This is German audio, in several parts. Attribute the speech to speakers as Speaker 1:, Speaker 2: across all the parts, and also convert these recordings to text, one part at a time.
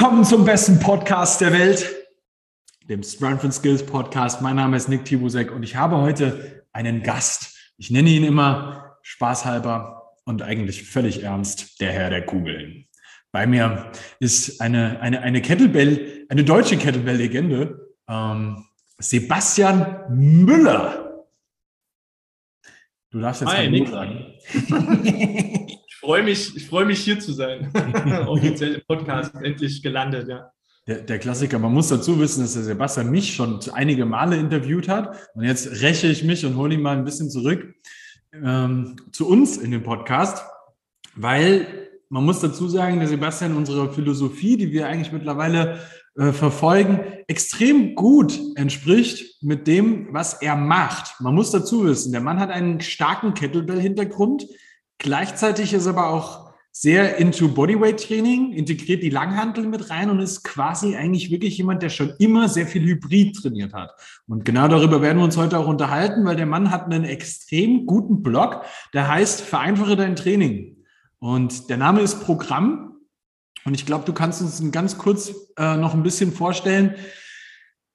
Speaker 1: Willkommen zum besten Podcast der Welt, dem Strength and Skills Podcast. Mein Name ist Nick Tibusek und ich habe heute einen Gast. Ich nenne ihn immer spaßhalber und eigentlich völlig ernst, der Herr der Kugeln. Bei mir ist eine, eine, eine Kettlebell, eine deutsche Kettlebell-Legende, ähm, Sebastian Müller.
Speaker 2: Du darfst jetzt Hi, Nick sagen. ich freue mich, ich freue mich hier zu sein. Offiziell Podcast endlich gelandet, ja.
Speaker 1: Der, der, Klassiker, man muss dazu wissen, dass der Sebastian mich schon einige Male interviewt hat. Und jetzt räche ich mich und hole ihn mal ein bisschen zurück ähm, zu uns in den Podcast, weil man muss dazu sagen, der Sebastian unserer Philosophie, die wir eigentlich mittlerweile äh, verfolgen, extrem gut entspricht mit dem, was er macht. Man muss dazu wissen, der Mann hat einen starken Kettlebell-Hintergrund. Gleichzeitig ist aber auch sehr into Bodyweight-Training, integriert die Langhantel mit rein und ist quasi eigentlich wirklich jemand, der schon immer sehr viel Hybrid trainiert hat. Und genau darüber werden wir uns heute auch unterhalten, weil der Mann hat einen extrem guten Blog, der heißt Vereinfache dein Training. Und der Name ist Programm. Und ich glaube, du kannst uns ganz kurz äh, noch ein bisschen vorstellen,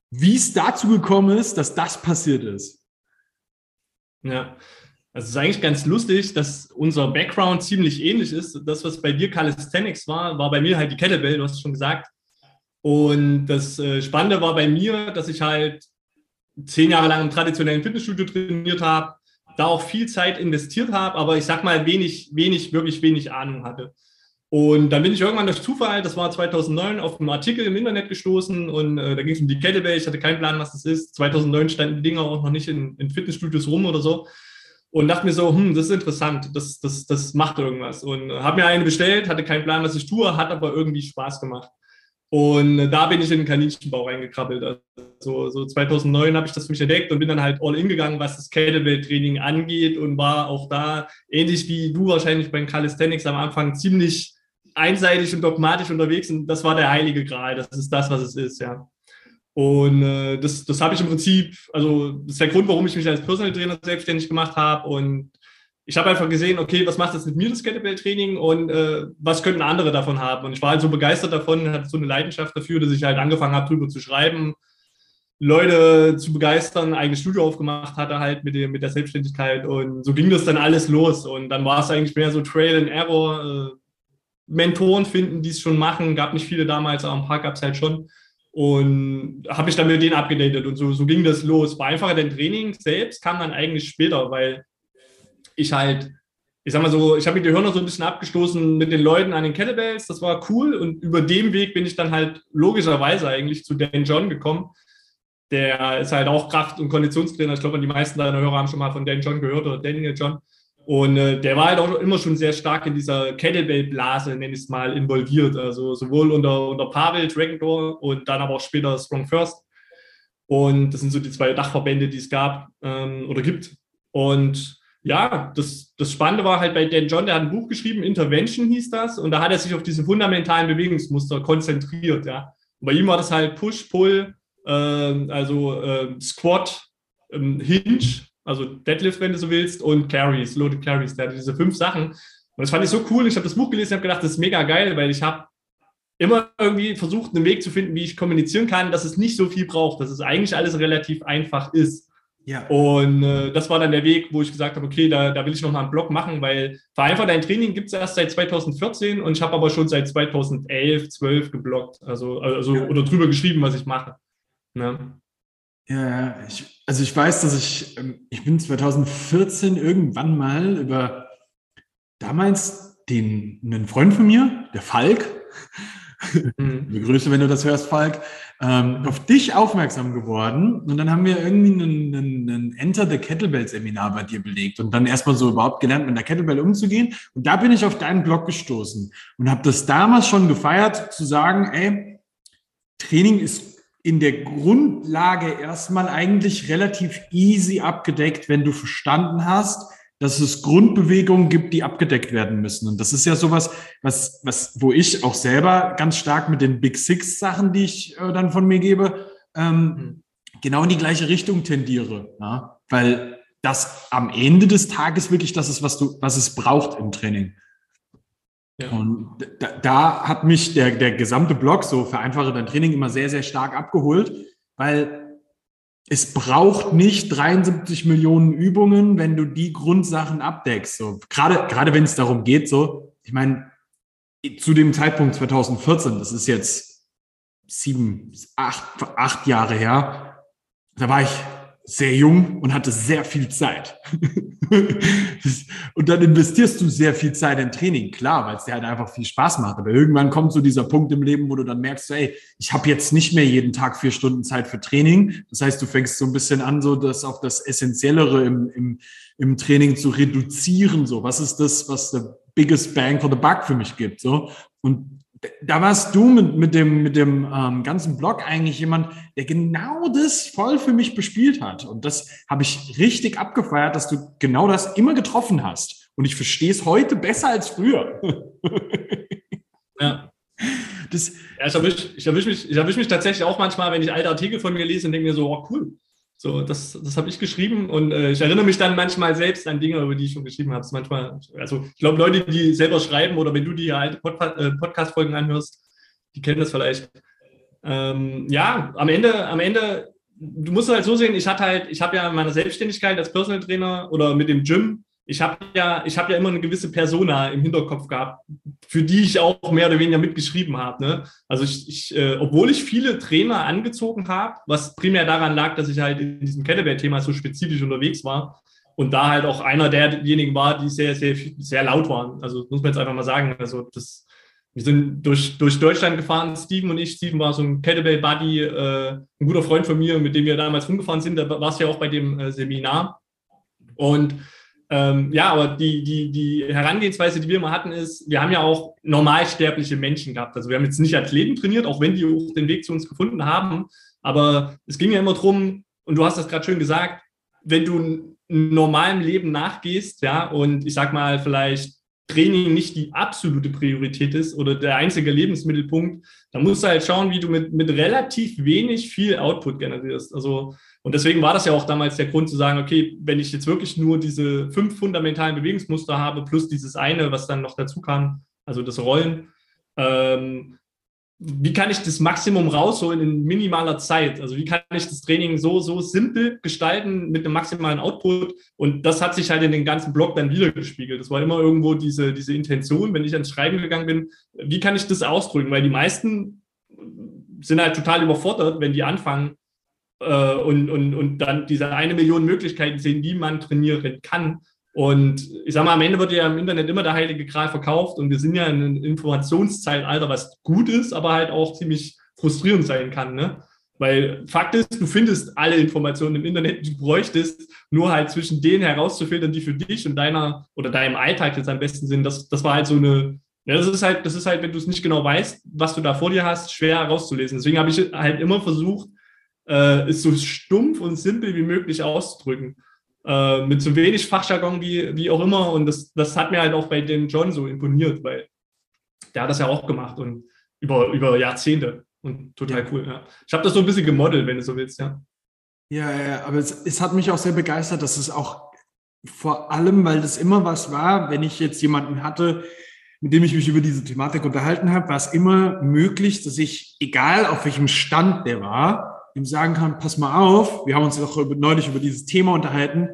Speaker 1: wie es dazu gekommen ist, dass das passiert ist.
Speaker 2: Ja, also es ist eigentlich ganz lustig, dass unser Background ziemlich ähnlich ist. Das, was bei dir Calisthenics war, war bei mir halt die Kettlebell, du hast es schon gesagt. Und das äh, Spannende war bei mir, dass ich halt zehn Jahre lang im traditionellen Fitnessstudio trainiert habe, da auch viel Zeit investiert habe, aber ich sag mal wenig, wenig, wirklich wenig Ahnung hatte. Und dann bin ich irgendwann durch Zufall, das war 2009, auf einen Artikel im Internet gestoßen und äh, da ging es um die Kettlebell. Ich hatte keinen Plan, was das ist. 2009 standen die Dinger auch noch nicht in, in Fitnessstudios rum oder so. Und dachte mir so, hm, das ist interessant, das, das, das macht irgendwas. Und habe mir eine bestellt, hatte keinen Plan, was ich tue, hat aber irgendwie Spaß gemacht. Und da bin ich in den Kaninchenbau reingekrabbelt. Also so 2009 habe ich das für mich entdeckt und bin dann halt all in gegangen, was das Kettlebell-Training angeht und war auch da, ähnlich wie du wahrscheinlich beim Calisthenics am Anfang, ziemlich einseitig und dogmatisch unterwegs. Und das war der heilige Gral. Das ist das, was es ist, ja. Und äh, das, das habe ich im Prinzip, also das ist der Grund, warum ich mich als Personal Trainer selbstständig gemacht habe. Und ich habe einfach gesehen, okay, was macht das mit mir, das Kettlebell-Training? Und äh, was könnten andere davon haben? Und ich war halt so begeistert davon, hatte so eine Leidenschaft dafür, dass ich halt angefangen habe, drüber zu schreiben, Leute zu begeistern, ein eigenes Studio aufgemacht hatte halt mit, dem, mit der Selbstständigkeit. Und so ging das dann alles los. Und dann war es eigentlich mehr so Trail and Error, äh, Mentoren finden, die es schon machen, gab nicht viele damals, aber ein paar gab es halt schon und habe ich dann mit denen abgedatet und so, so ging das los. War einfacher, denn Training selbst kam dann eigentlich später, weil ich halt, ich sag mal so, ich habe mit die Hörner so ein bisschen abgestoßen mit den Leuten an den Kettlebells, das war cool und über dem Weg bin ich dann halt logischerweise eigentlich zu Dan John gekommen. Der ist halt auch Kraft- und Konditionstrainer. Ich glaube, die meisten deiner Hörer haben schon mal von Dan John gehört oder Daniel John. Und äh, der war halt auch immer schon sehr stark in dieser Kettlebell-Blase, nenne ich es mal, involviert. Also sowohl unter, unter Pavel, Dragon Door und dann aber auch später Strong First. Und das sind so die zwei Dachverbände, die es gab ähm, oder gibt. Und ja, das, das Spannende war halt bei Dan John, der hat ein Buch geschrieben, Intervention hieß das, und da hat er sich auf diese fundamentalen Bewegungsmuster konzentriert, ja. Und bei ihm war das halt Push, Pull, äh, also äh, Squat, ähm, Hinge, also Deadlift, wenn du so willst, und Carries, Loaded Carries. Der hatte diese fünf Sachen. Und das fand ich so cool. Ich habe das Buch gelesen und habe gedacht, das ist mega geil, weil ich habe immer irgendwie versucht, einen Weg zu finden, wie ich kommunizieren kann, dass es nicht so viel braucht, dass es eigentlich alles relativ einfach ist. Ja. Und äh, das war dann der Weg, wo ich gesagt habe, okay, da, da will ich noch mal einen Blog machen, weil vereinfacht dein Training gibt es erst seit 2014 und ich habe aber schon seit 2011, 12 gebloggt, also, also ja. oder drüber geschrieben, was ich mache. Ne?
Speaker 1: Ja, ich, also ich weiß, dass ich, ähm, ich bin 2014 irgendwann mal über damals den, einen Freund von mir, der Falk, mhm. Grüße, wenn du das hörst, Falk, ähm, auf dich aufmerksam geworden. Und dann haben wir irgendwie einen, einen, einen Enter the Kettlebell Seminar bei dir belegt und dann erstmal so überhaupt gelernt, mit der Kettlebell umzugehen. Und da bin ich auf deinen Blog gestoßen und habe das damals schon gefeiert, zu sagen, ey, Training ist in der Grundlage erstmal eigentlich relativ easy abgedeckt, wenn du verstanden hast, dass es Grundbewegungen gibt, die abgedeckt werden müssen. Und das ist ja sowas, was, was, wo ich auch selber ganz stark mit den Big Six Sachen, die ich äh, dann von mir gebe, ähm, mhm. genau in die gleiche Richtung tendiere. Ja? Weil das am Ende des Tages wirklich das ist, was du, was es braucht im Training. Und da, da, hat mich der, der gesamte Blog so vereinfache dein Training immer sehr, sehr stark abgeholt, weil es braucht nicht 73 Millionen Übungen, wenn du die Grundsachen abdeckst. So, gerade, gerade wenn es darum geht, so, ich meine, zu dem Zeitpunkt 2014, das ist jetzt sieben, acht, acht Jahre her, da war ich sehr jung und hatte sehr viel Zeit. und dann investierst du sehr viel Zeit in Training, klar, weil es dir halt einfach viel Spaß macht. Aber irgendwann kommt so dieser Punkt im Leben, wo du dann merkst, ey, ich habe jetzt nicht mehr jeden Tag vier Stunden Zeit für Training. Das heißt, du fängst so ein bisschen an, so das auf das Essentiellere im, im, im Training zu reduzieren. So, was ist das, was der biggest bang for the buck für mich gibt? So und da warst du mit, mit dem, mit dem ähm, ganzen Blog eigentlich jemand, der genau das voll für mich bespielt hat. Und das habe ich richtig abgefeiert, dass du genau das immer getroffen hast. Und ich verstehe es heute besser als früher.
Speaker 2: ja. Das, ja, ich erwische ich erwisch mich, ich erwisch mich tatsächlich auch manchmal, wenn ich alte Artikel von mir lese und denke mir so, oh cool, so, das, das habe ich geschrieben und äh, ich erinnere mich dann manchmal selbst an Dinge, über die ich schon geschrieben habe. Manchmal, also ich glaube, Leute, die selber schreiben oder wenn du die alte Pod äh, Podcast-Folgen anhörst, die kennen das vielleicht. Ähm, ja, am Ende, am Ende, du musst halt so sehen, ich hatte halt, ich habe ja in meiner Selbstständigkeit als Personal Trainer oder mit dem Gym ich habe ja, ich habe ja immer eine gewisse Persona im Hinterkopf gehabt, für die ich auch mehr oder weniger mitgeschrieben habe. Ne? Also ich, ich äh, obwohl ich viele Trainer angezogen habe, was primär daran lag, dass ich halt in diesem Kettlebell-Thema so spezifisch unterwegs war und da halt auch einer derjenigen war, die sehr, sehr, sehr laut waren. Also muss man jetzt einfach mal sagen. Also das, wir sind durch, durch Deutschland gefahren, Steven und ich. Steven war so ein Kettlebell-Buddy, äh, ein guter Freund von mir, mit dem wir damals rumgefahren sind. Da war es ja auch bei dem äh, Seminar. Und ähm, ja, aber die, die, die Herangehensweise, die wir immer hatten, ist, wir haben ja auch normalsterbliche Menschen gehabt. Also wir haben jetzt nicht Athleten trainiert, auch wenn die auch den Weg zu uns gefunden haben. Aber es ging ja immer darum, und du hast das gerade schön gesagt, wenn du einem normalen Leben nachgehst, ja, und ich sag mal, vielleicht Training nicht die absolute Priorität ist oder der einzige Lebensmittelpunkt, dann musst du halt schauen, wie du mit, mit relativ wenig viel Output generierst. Also und deswegen war das ja auch damals der Grund zu sagen, okay, wenn ich jetzt wirklich nur diese fünf fundamentalen Bewegungsmuster habe, plus dieses eine, was dann noch dazu kam, also das Rollen, ähm, wie kann ich das Maximum rausholen in minimaler Zeit? Also wie kann ich das Training so, so simpel gestalten mit einem maximalen Output? Und das hat sich halt in den ganzen Blog dann wieder gespiegelt. Das war immer irgendwo diese, diese Intention, wenn ich ans Schreiben gegangen bin, wie kann ich das ausdrücken? Weil die meisten sind halt total überfordert, wenn die anfangen, äh, und, und, und dann diese eine Million Möglichkeiten sehen, wie man trainieren kann. Und ich sage mal, am Ende wird ja im Internet immer der heilige Gral verkauft und wir sind ja in einem Informationszeitalter, was gut ist, aber halt auch ziemlich frustrierend sein kann. Ne? Weil Fakt ist, du findest alle Informationen im Internet, du bräuchtest nur halt zwischen denen herauszufiltern, die für dich und deiner oder deinem Alltag jetzt am besten sind. Das, das war halt so eine, ja, das ist halt, das ist halt, wenn du es nicht genau weißt, was du da vor dir hast, schwer herauszulesen. Deswegen habe ich halt immer versucht, äh, ist so stumpf und simpel wie möglich auszudrücken. Äh, mit so wenig Fachjargon wie, wie auch immer. Und das, das hat mir halt auch bei dem John so imponiert, weil der hat das ja auch gemacht und über, über Jahrzehnte. Und total cool. Ja. Ich habe das so ein bisschen gemodelt, wenn du so willst, ja.
Speaker 1: Ja, ja, aber es, es hat mich auch sehr begeistert, dass es auch vor allem, weil das immer was war, wenn ich jetzt jemanden hatte, mit dem ich mich über diese Thematik unterhalten habe, war es immer möglich, dass ich, egal auf welchem Stand der war, ihm sagen kann, pass mal auf, wir haben uns doch neulich über dieses Thema unterhalten.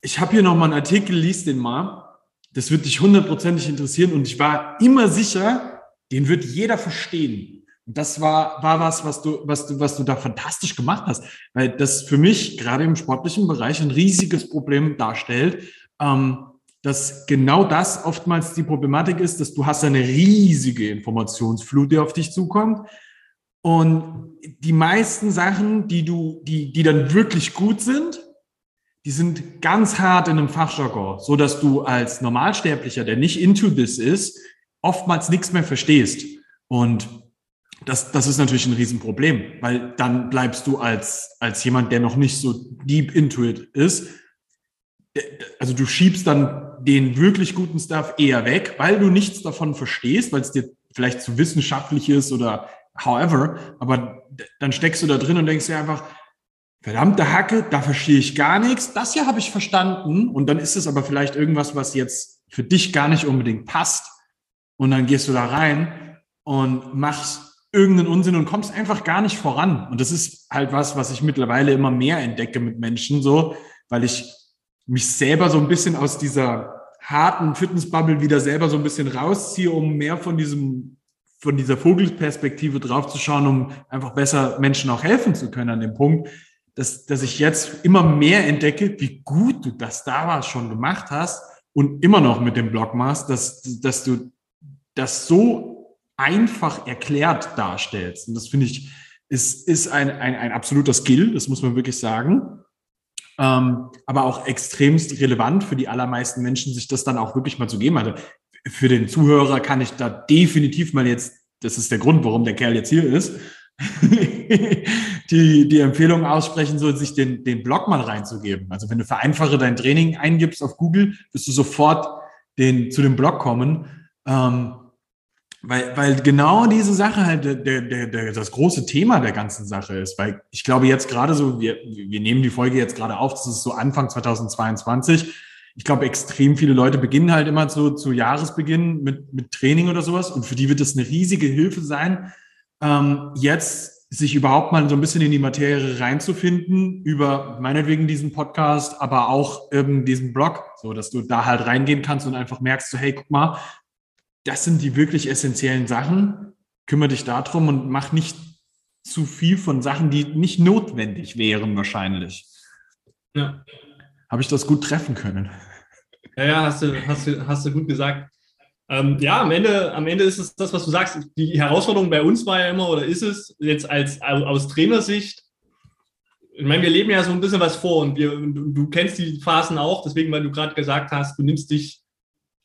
Speaker 1: Ich habe hier noch mal einen Artikel, lies den mal. Das wird dich hundertprozentig interessieren und ich war immer sicher, den wird jeder verstehen. Und das war, war was, was du, was du, was du da fantastisch gemacht hast, weil das für mich gerade im sportlichen Bereich ein riesiges Problem darstellt, ähm, dass genau das oftmals die Problematik ist, dass du hast eine riesige Informationsflut, die auf dich zukommt. Und die meisten Sachen, die du, die, die dann wirklich gut sind, die sind ganz hart in einem Fachjargon, so dass du als Normalsterblicher, der nicht into this ist, oftmals nichts mehr verstehst. Und das, das ist natürlich ein Riesenproblem, weil dann bleibst du als, als jemand, der noch nicht so deep into it ist, also du schiebst dann den wirklich guten Stuff eher weg, weil du nichts davon verstehst, weil es dir vielleicht zu wissenschaftlich ist oder however, aber dann steckst du da drin und denkst dir einfach, verdammte Hacke, da verstehe ich gar nichts, das hier habe ich verstanden und dann ist es aber vielleicht irgendwas, was jetzt für dich gar nicht unbedingt passt. und dann gehst du da rein und machst irgendeinen Unsinn und kommst einfach gar nicht voran. Und das ist halt was, was ich mittlerweile immer mehr entdecke mit Menschen, so, weil ich mich selber so ein bisschen aus dieser harten Fitnessbubble wieder selber so ein bisschen rausziehe, um mehr von diesem, von dieser Vogelperspektive drauf zu schauen, um einfach besser Menschen auch helfen zu können an dem Punkt, dass, dass ich jetzt immer mehr entdecke, wie gut du das damals schon gemacht hast und immer noch mit dem Blog machst, dass, dass du das so einfach erklärt darstellst. Und das finde ich, ist, ist ein, ein, ein absoluter Skill, das muss man wirklich sagen ähm, aber auch extremst relevant für die allermeisten Menschen, sich das dann auch wirklich mal zu geben hatte. Für den Zuhörer kann ich da definitiv mal jetzt, das ist der Grund, warum der Kerl jetzt hier ist, die, die Empfehlung aussprechen soll, sich den, den Blog mal reinzugeben. Also wenn du vereinfache dein Training eingibst auf Google, wirst du sofort den, zu dem Blog kommen. Ähm, weil, weil genau diese Sache halt der, der, der, das große Thema der ganzen Sache ist. Weil ich glaube jetzt gerade so, wir, wir nehmen die Folge jetzt gerade auf, das ist so Anfang 2022. Ich glaube, extrem viele Leute beginnen halt immer so zu Jahresbeginn mit, mit Training oder sowas. Und für die wird es eine riesige Hilfe sein, ähm, jetzt sich überhaupt mal so ein bisschen in die Materie reinzufinden, über meinetwegen diesen Podcast, aber auch eben diesen Blog, so dass du da halt reingehen kannst und einfach merkst, so, hey, guck mal, das sind die wirklich essentiellen Sachen. Kümmere dich darum und mach nicht zu viel von Sachen, die nicht notwendig wären wahrscheinlich. Ja. Habe ich das gut treffen können?
Speaker 2: Ja, ja, hast du, hast du, hast du gut gesagt. Ähm, ja, am Ende, am Ende ist es das, was du sagst. Die Herausforderung bei uns war ja immer, oder ist es jetzt als aus Trainersicht, ich meine, wir leben ja so ein bisschen was vor und wir, du, du kennst die Phasen auch, deswegen, weil du gerade gesagt hast, du nimmst dich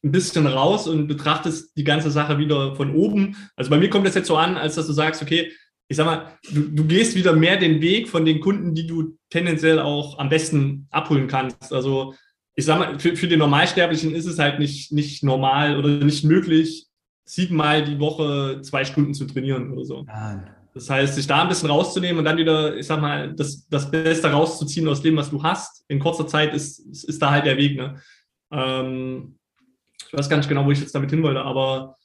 Speaker 2: ein bisschen raus und betrachtest die ganze Sache wieder von oben. Also bei mir kommt das jetzt so an, als dass du sagst, okay, ich sag mal, du, du gehst wieder mehr den Weg von den Kunden, die du tendenziell auch am besten abholen kannst. Also ich sag mal, für, für den Normalsterblichen ist es halt nicht, nicht normal oder nicht möglich, siebenmal die Woche zwei Stunden zu trainieren oder so. Das heißt, sich da ein bisschen rauszunehmen und dann wieder, ich sag mal, das, das Beste rauszuziehen aus dem, was du hast, in kurzer Zeit ist, ist da halt der Weg. Ne? Ähm, ich weiß gar nicht genau, wo ich jetzt damit hin wollte, aber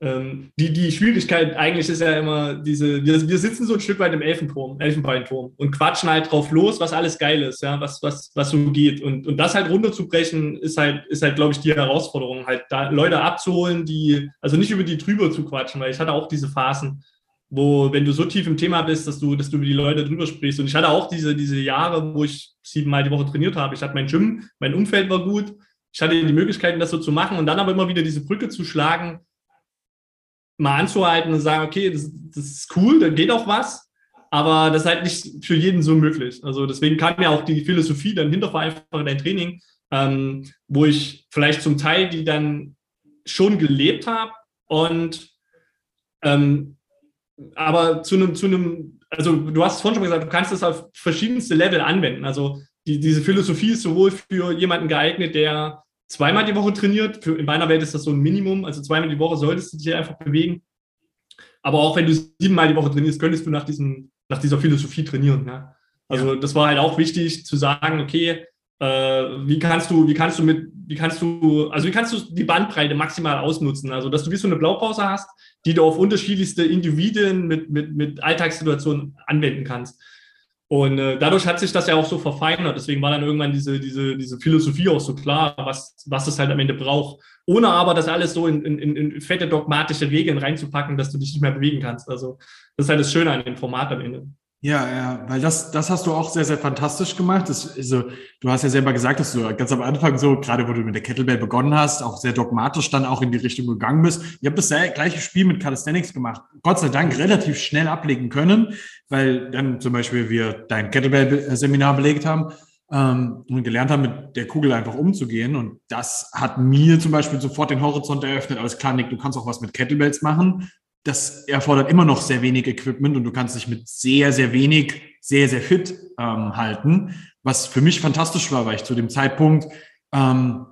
Speaker 2: ähm, die, die Schwierigkeit eigentlich ist ja immer diese, wir, wir sitzen so ein Stück weit im Elfenturm, Elfenbeinturm und quatschen halt drauf los, was alles geil ist, ja, was, was, was so geht. Und, und das halt runterzubrechen, ist halt, ist halt, glaube ich, die Herausforderung, halt da Leute abzuholen, die, also nicht über die drüber zu quatschen, weil ich hatte auch diese Phasen, wo, wenn du so tief im Thema bist, dass du, dass du über die Leute drüber sprichst. Und ich hatte auch diese, diese Jahre, wo ich siebenmal die Woche trainiert habe. Ich hatte mein Gym, mein Umfeld war gut ich hatte die Möglichkeiten, das so zu machen und dann aber immer wieder diese Brücke zu schlagen, mal anzuhalten und sagen, okay, das, das ist cool, da geht auch was, aber das ist halt nicht für jeden so möglich. Also deswegen kam ja auch die Philosophie dann hinter vereinfache dein Training, ähm, wo ich vielleicht zum Teil die dann schon gelebt habe und ähm, aber zu einem, zu einem, also du hast es vorhin schon gesagt, du kannst das auf verschiedenste Level anwenden. Also die, diese Philosophie ist sowohl für jemanden geeignet, der zweimal die Woche trainiert. Für, in meiner Welt ist das so ein Minimum. Also zweimal die Woche solltest du dich einfach bewegen. Aber auch wenn du siebenmal die Woche trainierst, könntest du nach, diesem, nach dieser Philosophie trainieren. Ja? Also ja. das war halt auch wichtig zu sagen, okay, äh, wie kannst du, wie kannst du mit, wie kannst du, also wie kannst du die Bandbreite maximal ausnutzen? Also dass du wie so eine Blaupause hast, die du auf unterschiedlichste Individuen mit, mit, mit Alltagssituationen anwenden kannst. Und äh, dadurch hat sich das ja auch so verfeinert. Deswegen war dann irgendwann diese, diese, diese Philosophie auch so klar, was, was es halt am Ende braucht. Ohne aber das alles so in, in, in fette dogmatische Regeln reinzupacken, dass du dich nicht mehr bewegen kannst. Also das ist halt das Schöne an dem Format am Ende.
Speaker 1: Ja, ja, weil das, das hast du auch sehr, sehr fantastisch gemacht. Das, also, du hast ja selber gesagt, dass du ganz am Anfang so, gerade wo du mit der Kettlebell begonnen hast, auch sehr dogmatisch dann auch in die Richtung gegangen bist. Ihr habt das gleiche Spiel mit Calisthenics gemacht. Gott sei Dank relativ schnell ablegen können, weil dann zum Beispiel wir dein Kettlebell-Seminar belegt haben ähm, und gelernt haben, mit der Kugel einfach umzugehen. Und das hat mir zum Beispiel sofort den Horizont eröffnet. Alles klar, Nick, du kannst auch was mit Kettlebells machen das erfordert immer noch sehr wenig Equipment und du kannst dich mit sehr, sehr wenig, sehr, sehr fit ähm, halten. Was für mich fantastisch war, weil ich zu dem Zeitpunkt, ähm,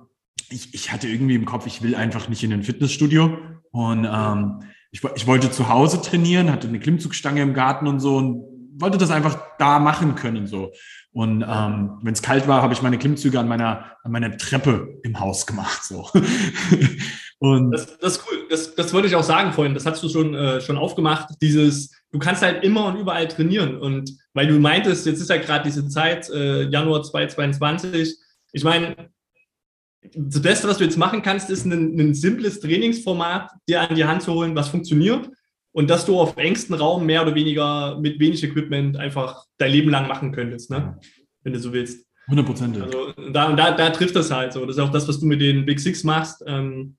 Speaker 1: ich, ich hatte irgendwie im Kopf, ich will einfach nicht in ein Fitnessstudio. Und ähm, ich, ich wollte zu Hause trainieren, hatte eine Klimmzugstange im Garten und so und wollte das einfach da machen können. so. Und ähm, wenn es kalt war, habe ich meine Klimmzüge an meiner, an meiner Treppe im Haus gemacht. So.
Speaker 2: Und das, das ist cool. Das, das wollte ich auch sagen vorhin. Das hast du schon, äh, schon aufgemacht. Dieses, du kannst halt immer und überall trainieren. Und weil du meintest, jetzt ist ja gerade diese Zeit, äh, Januar 2022. Ich meine, das Beste, was du jetzt machen kannst, ist ein, ein simples Trainingsformat dir an die Hand zu holen, was funktioniert und dass du auf engstem Raum mehr oder weniger mit wenig Equipment einfach dein Leben lang machen könntest, ne? wenn du so willst.
Speaker 1: 100 Prozent.
Speaker 2: Also da, da, da trifft das halt so. Das ist auch das, was du mit den Big Six machst. Ähm,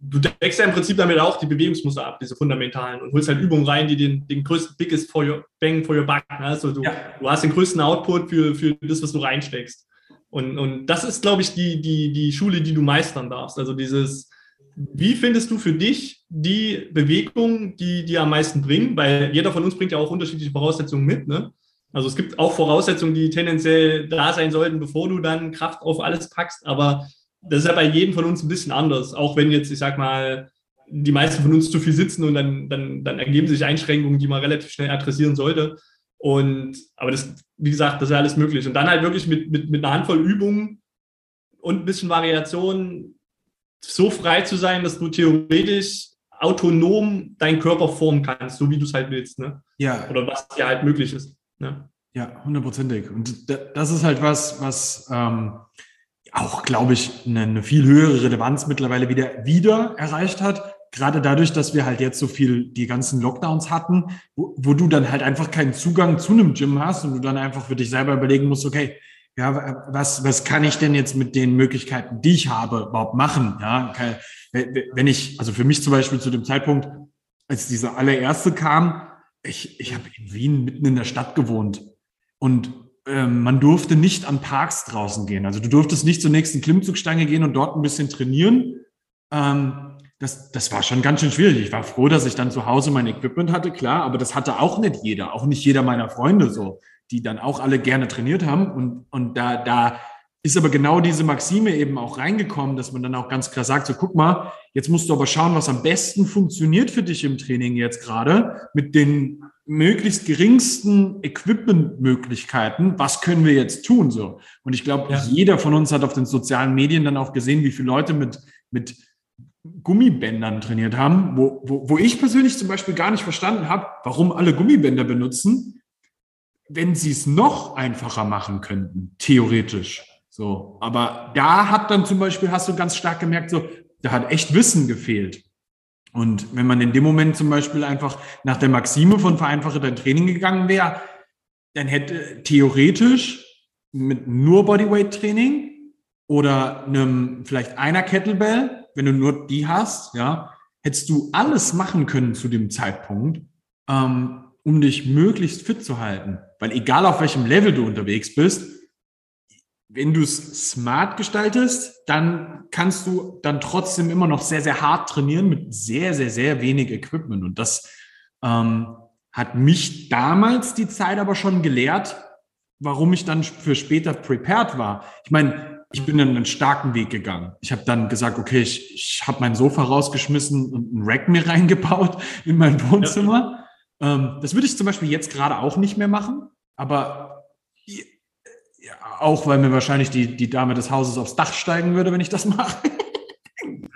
Speaker 2: du deckst ja im Prinzip damit auch die Bewegungsmuster ab, diese fundamentalen, und holst halt Übungen rein, die den, den größten Biggest for your Bang for your Buck. Ne? Also du, ja. du hast den größten Output für, für das, was du reinsteckst. Und, und das ist, glaube ich, die, die, die Schule, die du meistern darfst. Also dieses, wie findest du für dich die Bewegung, die dir am meisten bringen? Weil jeder von uns bringt ja auch unterschiedliche Voraussetzungen mit. Ne? Also es gibt auch Voraussetzungen, die tendenziell da sein sollten, bevor du dann Kraft auf alles packst. Aber das ist ja bei jedem von uns ein bisschen anders. Auch wenn jetzt, ich sag mal, die meisten von uns zu viel sitzen und dann, dann, dann ergeben sich Einschränkungen, die man relativ schnell adressieren sollte. Und, aber das, wie gesagt, das ist ja alles möglich. Und dann halt wirklich mit, mit, mit einer Handvoll Übungen und ein bisschen Variation so frei zu sein, dass du theoretisch autonom deinen Körper formen kannst, so wie du es halt willst. Ne?
Speaker 1: Ja.
Speaker 2: Oder was dir halt möglich ist. Ne?
Speaker 1: Ja, hundertprozentig. Und das ist halt was, was ähm, auch, glaube ich, eine, eine, viel höhere Relevanz mittlerweile wieder, wieder erreicht hat. Gerade dadurch, dass wir halt jetzt so viel die ganzen Lockdowns hatten, wo, wo du dann halt einfach keinen Zugang zu einem Gym hast und du dann einfach für dich selber überlegen musst, okay, ja, was, was kann ich denn jetzt mit den Möglichkeiten, die ich habe, überhaupt machen? Ja, wenn ich, also für mich zum Beispiel zu dem Zeitpunkt, als dieser allererste kam, ich, ich habe in Wien mitten in der Stadt gewohnt und ähm, man durfte nicht an Parks draußen gehen. Also du durftest nicht zur nächsten Klimmzugstange gehen und dort ein bisschen trainieren. Ähm, das, das war schon ganz schön schwierig. Ich war froh, dass ich dann zu Hause mein Equipment hatte, klar, aber das hatte auch nicht jeder, auch nicht jeder meiner Freunde so, die dann auch alle gerne trainiert haben. Und, und da, da ist aber genau diese Maxime eben auch reingekommen, dass man dann auch ganz klar sagt, so guck mal, jetzt musst du aber schauen, was am besten funktioniert für dich im Training jetzt gerade mit den möglichst geringsten Equipment-Möglichkeiten. Was können wir jetzt tun so? Und ich glaube, ja. jeder von uns hat auf den sozialen Medien dann auch gesehen, wie viele Leute mit, mit Gummibändern trainiert haben, wo, wo, wo ich persönlich zum Beispiel gar nicht verstanden habe, warum alle Gummibänder benutzen, wenn sie es noch einfacher machen könnten, theoretisch. So, aber da hat dann zum Beispiel, hast du ganz stark gemerkt, so, da hat echt Wissen gefehlt. Und wenn man in dem Moment zum Beispiel einfach nach der Maxime von vereinfache dein Training gegangen wäre, dann hätte theoretisch mit nur Bodyweight-Training oder einem vielleicht einer Kettlebell, wenn du nur die hast, ja, hättest du alles machen können zu dem Zeitpunkt, ähm, um dich möglichst fit zu halten. Weil egal auf welchem Level du unterwegs bist, wenn du es smart gestaltest, dann kannst du dann trotzdem immer noch sehr, sehr hart trainieren mit sehr, sehr, sehr wenig Equipment. Und das ähm, hat mich damals die Zeit aber schon gelehrt, warum ich dann für später prepared war. Ich meine, ich bin dann einen starken Weg gegangen. Ich habe dann gesagt, okay, ich, ich habe mein Sofa rausgeschmissen und ein Rack mir reingebaut in mein Wohnzimmer. Ja. Ähm, das würde ich zum Beispiel jetzt gerade auch nicht mehr machen. Aber auch weil mir wahrscheinlich die, die Dame des Hauses aufs Dach steigen würde, wenn ich das mache.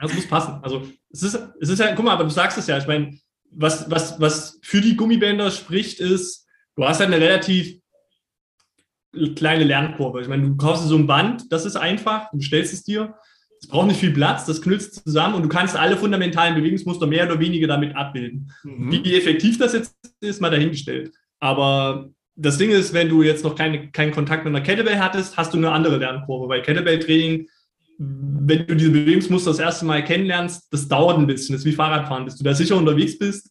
Speaker 2: Das muss passen. Also es ist, es ist ja, guck mal, aber du sagst es ja, ich meine, was, was, was für die Gummibänder spricht, ist, du hast halt eine relativ kleine Lernkurve. Ich meine, du kaufst so ein Band, das ist einfach, du stellst es dir, es braucht nicht viel Platz, das knüllst zusammen und du kannst alle fundamentalen Bewegungsmuster mehr oder weniger damit abbilden. Mhm. Wie effektiv das jetzt ist, mal dahingestellt. Aber das Ding ist, wenn du jetzt noch keine, keinen Kontakt mit einer Kettlebell hattest, hast du eine andere Lernkurve. Weil Kettlebell-Training, wenn du diese Bewegungsmuster das erste Mal kennenlernst, das dauert ein bisschen. Das ist wie Fahrradfahren. Bis du da sicher unterwegs bist,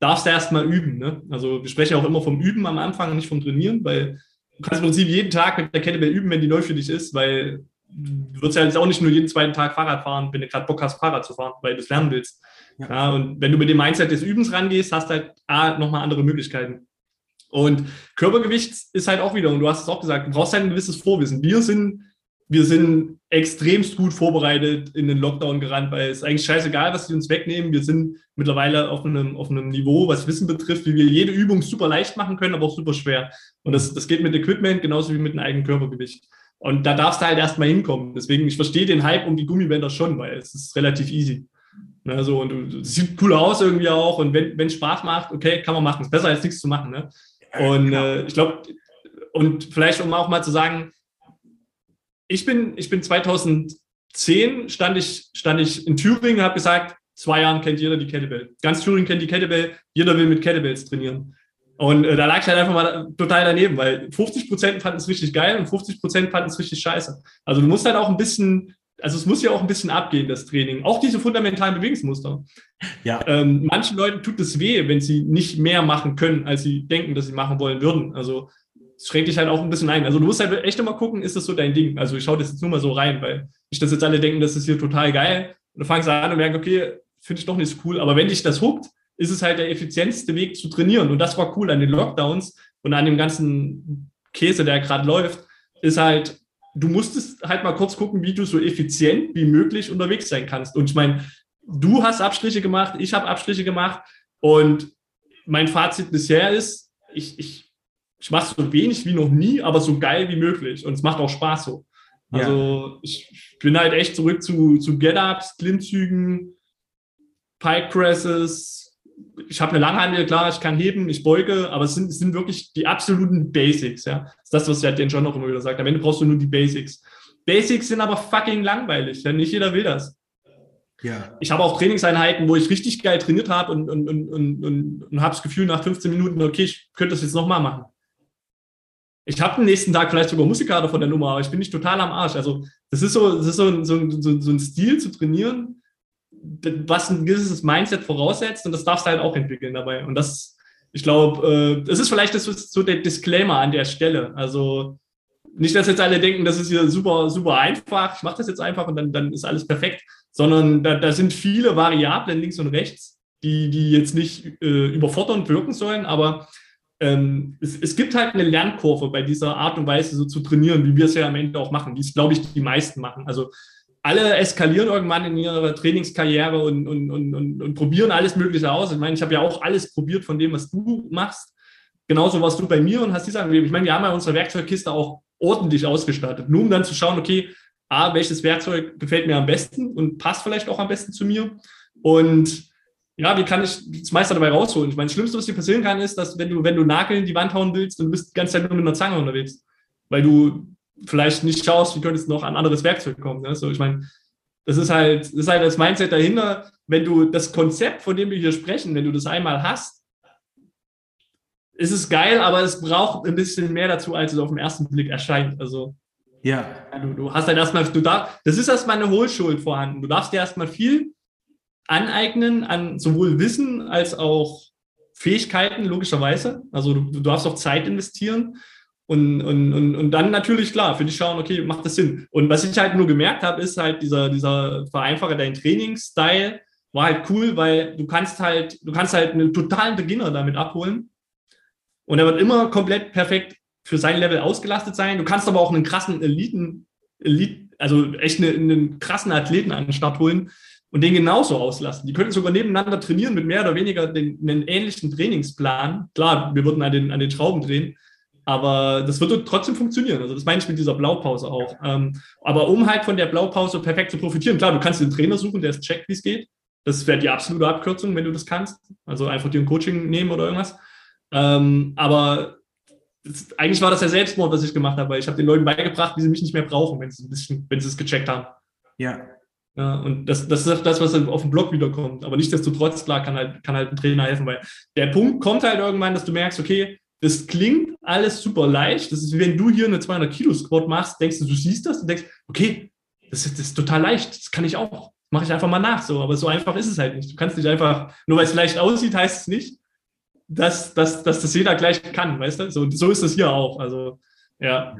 Speaker 2: darfst du erstmal üben. Ne? Also wir sprechen auch immer vom Üben am Anfang, nicht vom Trainieren, weil du kannst im Prinzip jeden Tag mit der Kettlebell üben, wenn die neu für dich ist, weil du wirst ja jetzt auch nicht nur jeden zweiten Tag Fahrrad fahren, wenn du gerade Bock hast, Fahrrad zu fahren, weil du es lernen willst. Ja. ja. und wenn du mit dem Mindset des Übens rangehst, hast du halt A, nochmal andere Möglichkeiten. Und Körpergewicht ist halt auch wieder, und du hast es auch gesagt, du brauchst halt ein gewisses Vorwissen. Wir sind, wir sind extremst gut vorbereitet in den Lockdown gerannt, weil es ist eigentlich scheißegal, was die uns wegnehmen. Wir sind mittlerweile auf einem, auf einem Niveau, was Wissen betrifft, wie wir jede Übung super leicht machen können, aber auch super schwer. Und das, das geht mit Equipment genauso wie mit einem eigenen Körpergewicht. Und da darfst du halt erstmal hinkommen. Deswegen, ich verstehe den Hype um die Gummibänder schon, weil es ist relativ easy. Ne, so, und es sieht cool aus irgendwie auch. Und wenn es Spaß macht, okay, kann man machen. Ist besser als nichts zu machen. Ne? Und äh, ich glaube, und vielleicht um auch mal zu sagen, ich bin, ich bin 2010 stand ich, stand ich in Thüringen, habe gesagt, zwei Jahren kennt jeder die Kettlebell. Ganz Thüringen kennt die Kettlebell, jeder will mit Kettlebells trainieren. Und äh, da lag ich halt einfach mal total daneben, weil 50 Prozent fanden es richtig geil und 50 Prozent fanden es richtig scheiße. Also du musst halt auch ein bisschen, also es muss ja auch ein bisschen abgehen, das Training. Auch diese fundamentalen Bewegungsmuster. Ja. Ähm, manchen Leuten tut es weh, wenn sie nicht mehr machen können, als sie denken, dass sie machen wollen würden. Also es schränkt dich halt auch ein bisschen ein. Also du musst halt echt immer gucken, ist das so dein Ding? Also ich schaue das jetzt nur mal so rein, weil nicht, dass jetzt alle denken, das ist hier total geil. Und du fangst an und merkst, okay, finde ich doch nicht so cool. Aber wenn dich das huckt, ist es halt der effizienteste Weg zu trainieren. Und das war cool an den Lockdowns und an dem ganzen Käse, der gerade läuft, ist halt, du musstest halt mal kurz gucken, wie du so effizient wie möglich unterwegs sein kannst. Und ich meine, du hast Abstriche gemacht, ich habe Abstriche gemacht und mein Fazit bisher ist, ich, ich, ich mache so wenig wie noch nie, aber so geil wie möglich. Und es macht auch Spaß so. Also ja. ich bin halt echt zurück zu, zu Get-Ups, Klimmzügen, Pike Presses. Ich habe eine Langhandel, klar, ich kann heben, ich beuge, aber es sind, es sind wirklich die absoluten Basics. Ja? Das ist das, was ja den John auch immer wieder sagt. Am Ende brauchst du nur die Basics. Basics sind aber fucking langweilig. Ja? Nicht jeder will das. Ja. Ich habe auch Trainingseinheiten, wo ich richtig geil trainiert habe und, und, und, und, und, und habe das Gefühl nach 15 Minuten, okay, ich könnte das jetzt nochmal machen. Ich habe den nächsten Tag vielleicht sogar Musikader von der Nummer, aber ich bin nicht total am Arsch. Also das ist so, das ist so, so, so, so ein Stil zu trainieren, was ein gewisses Mindset voraussetzt und das darfst du halt auch entwickeln dabei. Und das, ich glaube, äh, das ist vielleicht das, so der Disclaimer an der Stelle. Also nicht, dass jetzt alle denken, das ist hier super, super einfach, ich mache das jetzt einfach und dann, dann ist alles perfekt, sondern da, da sind viele Variablen links und rechts, die, die jetzt nicht äh, überfordernd wirken sollen, aber ähm, es, es, gibt halt eine Lernkurve bei dieser Art und Weise so zu trainieren, wie wir es ja am Ende auch machen, wie es, glaube ich, die meisten machen. Also alle eskalieren irgendwann in ihrer Trainingskarriere und, und, und, und, probieren alles Mögliche aus. Ich meine, ich habe ja auch alles probiert von dem, was du machst. Genauso warst du bei mir und hast die Sachen gegeben. Ich meine, wir haben ja unsere Werkzeugkiste auch ordentlich ausgestattet, nur um dann zu schauen, okay, A, welches Werkzeug gefällt mir am besten und passt vielleicht auch am besten zu mir. Und ja, wie kann ich das meiste dabei rausholen? Ich meine, das Schlimmste, was dir passieren kann, ist, dass wenn du, wenn du Nageln in die Wand hauen willst und bist die ganze Zeit nur mit einer Zange unterwegs, weil du vielleicht nicht schaust, wie könntest du noch an anderes Werkzeug kommen. Ne? So, ich meine, das ist halt, das ist halt das Mindset dahinter. Wenn du das Konzept, von dem wir hier sprechen, wenn du das einmal hast, ist es geil, aber es braucht ein bisschen mehr dazu, als es auf den ersten Blick erscheint. Also, ja. Du, du hast halt erstmal, du darfst, das ist erstmal eine Hohlschuld vorhanden. Du darfst dir erstmal viel aneignen an sowohl Wissen als auch Fähigkeiten, logischerweise. Also du, du darfst auch Zeit investieren. Und, und, und, und dann natürlich, klar, für dich schauen, okay, macht das Sinn. Und was ich halt nur gemerkt habe, ist halt dieser, dieser Vereinfacher, dein Trainingsstyle war halt cool, weil du kannst halt, du kannst halt einen totalen Beginner damit abholen. Und er wird immer komplett perfekt für sein Level ausgelastet sein. Du kannst aber auch einen krassen Eliten, Elite, also echt einen, einen krassen Athleten an den Start holen und den genauso auslasten. Die könnten sogar nebeneinander trainieren mit mehr oder weniger den, einen ähnlichen Trainingsplan. Klar, wir würden an den, an den Schrauben drehen, aber das wird trotzdem funktionieren. Also das meine ich mit dieser Blaupause auch. Ähm, aber um halt von der Blaupause perfekt zu profitieren, klar, du kannst den Trainer suchen, der es checkt, wie es geht. Das wäre die absolute Abkürzung, wenn du das kannst. Also einfach dir ein Coaching nehmen oder irgendwas. Ähm, aber das, eigentlich war das ja Selbstmord, was ich gemacht habe, weil ich habe den Leuten beigebracht, wie sie mich nicht mehr brauchen, wenn sie, ein bisschen, wenn sie es gecheckt haben. Ja. Ja, und das, das ist das, was dann auf dem Blog wiederkommt. Aber nichtsdestotrotz, klar, kann halt, kann halt ein Trainer helfen, weil der Punkt kommt halt irgendwann, dass du merkst, okay, das klingt alles super leicht. Das ist, wie wenn du hier eine 200 Kilo Squat machst, denkst du, du siehst das und denkst, okay, das ist, das ist total leicht, das kann ich auch. Mache ich einfach mal nach so. Aber so einfach ist es halt nicht. Du kannst nicht einfach, nur weil es leicht aussieht, heißt es nicht, dass, dass, dass das jeder gleich kann, weißt du? So, so ist es hier auch. Also, ja.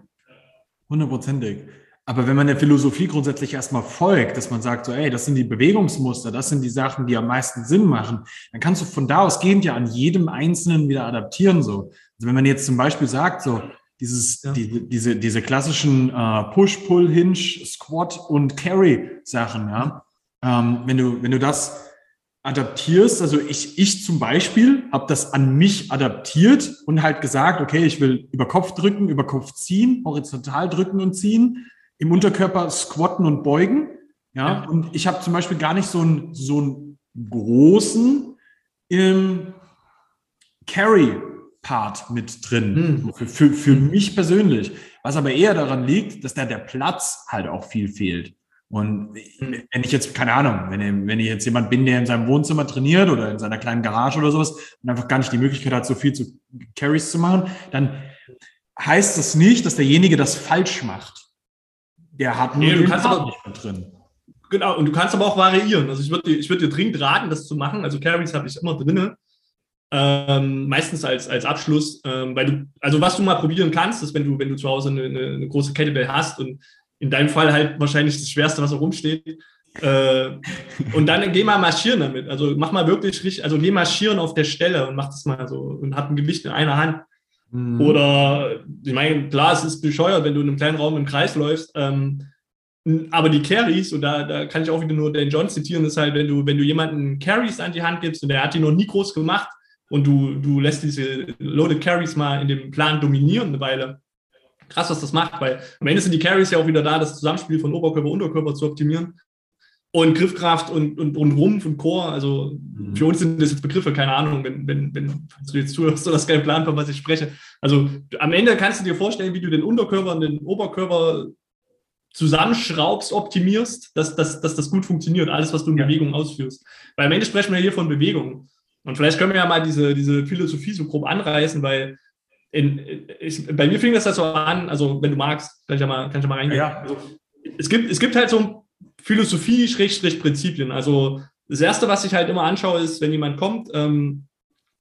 Speaker 1: Hundertprozentig. Aber wenn man der Philosophie grundsätzlich erstmal folgt, dass man sagt, so, ey, das sind die Bewegungsmuster, das sind die Sachen, die am meisten Sinn machen, dann kannst du von da ausgehend ja an jedem Einzelnen wieder adaptieren, so. Also wenn man jetzt zum Beispiel sagt, so dieses, ja. die, diese, diese klassischen äh, Push, Pull, Hinge, Squat und Carry Sachen, ja, ähm, wenn du, wenn du das adaptierst, also ich, ich zum Beispiel habe das an mich adaptiert und halt gesagt, okay, ich will über Kopf drücken, über Kopf ziehen, horizontal drücken und ziehen, im Unterkörper squatten und beugen. Ja, ja. und ich habe zum Beispiel gar nicht so einen, so einen großen ähm, Carry-Part mit drin, hm. für, für, für mich persönlich. Was aber eher daran liegt, dass da der Platz halt auch viel fehlt. Und wenn ich jetzt, keine Ahnung, wenn, wenn ich jetzt jemand bin, der in seinem Wohnzimmer trainiert oder in seiner kleinen Garage oder sowas und einfach gar nicht die Möglichkeit hat, so viel zu Carries zu machen, dann heißt das nicht, dass derjenige das falsch macht. Der hat nur nee, den Part nicht mit drin.
Speaker 2: Genau, und du kannst aber auch variieren. Also ich würde dir, ich würd dir dringend raten, das zu machen. Also Carries habe ich immer drin. Ähm, meistens als, als Abschluss, ähm, weil du, also was du mal probieren kannst, ist, wenn du, wenn du zu Hause eine, eine, große Kettlebell hast und in deinem Fall halt wahrscheinlich das Schwerste, was da rumsteht. Äh, und dann geh mal marschieren damit. Also mach mal wirklich richtig, also geh marschieren auf der Stelle und mach das mal so und hab ein Gewicht in einer Hand. Mhm. Oder, ich meine, klar, es ist bescheuert, wenn du in einem kleinen Raum im Kreis läufst. Ähm, aber die Carries, und da, da kann ich auch wieder nur den John zitieren, ist halt, wenn du, wenn du jemanden Carries an die Hand gibst und der hat die noch nie groß gemacht und du, du lässt diese Loaded Carries mal in dem Plan dominieren eine Weile, krass, was das macht, weil am Ende sind die Carries ja auch wieder da, das Zusammenspiel von Oberkörper und Unterkörper zu optimieren. Und Griffkraft und, und, und Rumpf und Chor, also mhm. für uns sind das jetzt Begriffe, keine Ahnung, wenn, wenn, wenn du jetzt zuhörst, du hast keinen Plan, von was ich spreche. Also am Ende kannst du dir vorstellen, wie du den Unterkörper und den Oberkörper zusammenschraubst, optimierst, dass, dass, dass das gut funktioniert, alles, was du in ja. Bewegung ausführst. Weil am Ende sprechen wir hier von Bewegung. Und vielleicht können wir ja mal diese, diese Philosophie so grob anreißen, weil in, ich, bei mir fing das halt so an, also wenn du magst, kann ich ja mal, kann ich ja mal reingehen. Ja. Also, es, gibt, es gibt halt so Philosophie-Prinzipien. Also das Erste, was ich halt immer anschaue, ist, wenn jemand kommt, ähm,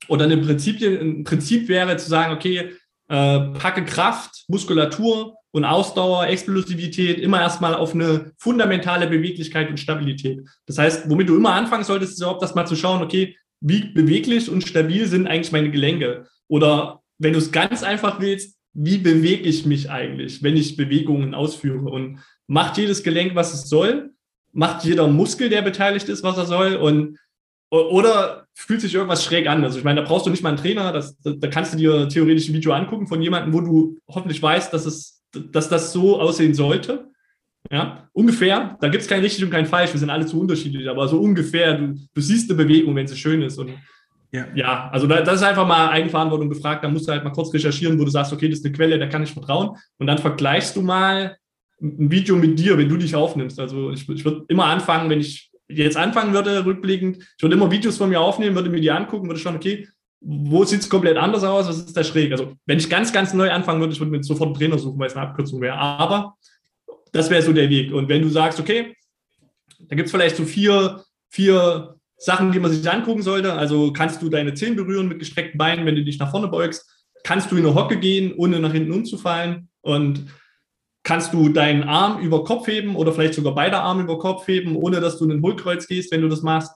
Speaker 2: oder eine Prinzipien, ein Prinzip wäre zu sagen, okay, äh, packe Kraft, Muskulatur und Ausdauer, Explosivität immer erstmal auf eine fundamentale Beweglichkeit und Stabilität. Das heißt, womit du immer anfangen solltest, ist überhaupt das mal zu schauen, okay, wie beweglich und stabil sind eigentlich meine Gelenke? Oder wenn du es ganz einfach willst, wie bewege ich mich eigentlich, wenn ich Bewegungen ausführe? Und macht jedes Gelenk, was es soll? Macht jeder Muskel, der beteiligt ist, was er soll? Und oder fühlt sich irgendwas schräg an? Also ich meine, da brauchst du nicht mal einen Trainer, das, da, da kannst du dir theoretisch ein Video angucken von jemandem, wo du hoffentlich weißt, dass, es, dass das so aussehen sollte. Ja, ungefähr, da gibt es kein richtig und kein falsch, wir sind alle zu unterschiedlich, aber so ungefähr, du, du siehst eine Bewegung, wenn sie schön ist. Und ja, ja also da, das ist einfach mal Eigenverantwortung gefragt. Da musst du halt mal kurz recherchieren, wo du sagst, okay, das ist eine Quelle, der kann ich vertrauen. Und dann vergleichst du mal ein Video mit dir, wenn du dich aufnimmst. Also ich, ich würde immer anfangen, wenn ich jetzt anfangen würde, rückblickend, ich würde immer Videos von mir aufnehmen, würde mir die angucken, würde schauen, okay, wo sieht es komplett anders aus, was ist da schräg? Also wenn ich ganz, ganz neu anfangen würde, ich würde mir sofort einen Trainer suchen, weil es eine Abkürzung wäre. Aber das wäre so der Weg. Und wenn du sagst, okay, da gibt es vielleicht so vier, vier Sachen, die man sich angucken sollte. Also kannst du deine Zehen berühren mit gestreckten Beinen, wenn du dich nach vorne beugst. Kannst du in eine Hocke gehen, ohne nach hinten umzufallen. Und kannst du deinen Arm über Kopf heben oder vielleicht sogar beide Arme über Kopf heben, ohne dass du in ein Hohlkreuz gehst, wenn du das machst.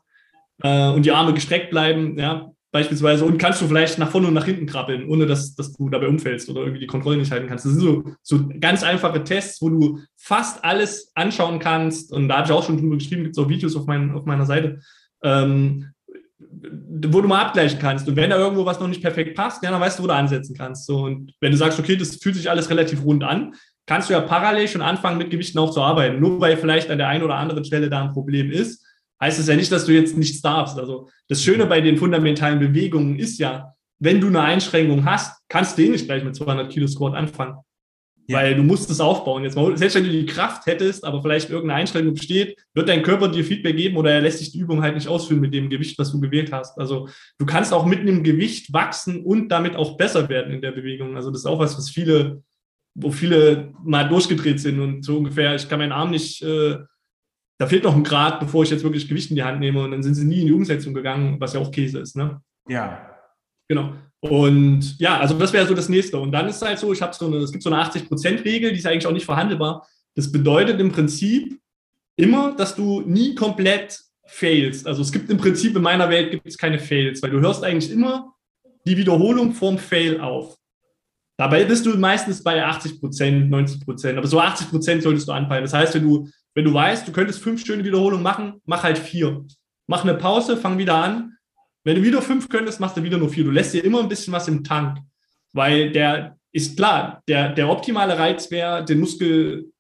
Speaker 2: Äh, und die Arme gestreckt bleiben, ja, beispielsweise. Und kannst du vielleicht nach vorne und nach hinten krabbeln, ohne dass, dass du dabei umfällst oder irgendwie die Kontrolle nicht halten kannst. Das sind so, so ganz einfache Tests, wo du fast alles anschauen kannst. Und da habe ich auch schon drüber geschrieben, gibt es auch Videos auf, mein, auf meiner Seite ähm, wo du mal abgleichen kannst. Und wenn da irgendwo was noch nicht perfekt passt, ja, dann weißt du, wo du ansetzen kannst. So, und wenn du sagst, okay, das fühlt sich alles relativ rund an, kannst du ja parallel schon anfangen, mit Gewichten auch zu arbeiten. Nur weil vielleicht an der einen oder anderen Stelle da ein Problem ist, heißt es ja nicht, dass du jetzt nichts darfst. Also das Schöne bei den fundamentalen Bewegungen ist ja, wenn du eine Einschränkung hast, kannst du eh nicht gleich mit 200 Kilo Squat anfangen. Ja. Weil du musst es aufbauen. Jetzt mal, selbst wenn du die Kraft hättest, aber vielleicht irgendeine Einschränkung besteht, wird dein Körper dir Feedback geben oder er lässt sich die Übung halt nicht ausführen mit dem Gewicht, was du gewählt hast. Also du kannst auch mit einem Gewicht wachsen und damit auch besser werden in der Bewegung. Also das ist auch was, was viele, wo viele mal durchgedreht sind und so ungefähr, ich kann meinen Arm nicht, äh, da fehlt noch ein Grad, bevor ich jetzt wirklich Gewicht in die Hand nehme und dann sind sie nie in die Umsetzung gegangen, was ja auch Käse ist. Ne?
Speaker 1: Ja.
Speaker 2: Genau. Und ja, also das wäre so das nächste. Und dann ist es halt so, ich habe so eine, es gibt so eine 80%-Regel, die ist eigentlich auch nicht verhandelbar. Das bedeutet im Prinzip immer, dass du nie komplett failst. Also es gibt im Prinzip in meiner Welt gibt es keine Fails, weil du hörst eigentlich immer die Wiederholung vom Fail auf. Dabei bist du meistens bei 80% 90% aber so 80% solltest du anpeilen. Das heißt, wenn du, wenn du weißt, du könntest fünf schöne Wiederholungen machen, mach halt vier. mach eine Pause, fang wieder an. Wenn du wieder fünf könntest, machst du wieder nur vier. Du lässt dir immer ein bisschen was im Tank, weil der ist klar, der, der optimale Reiz wäre, den Muskel,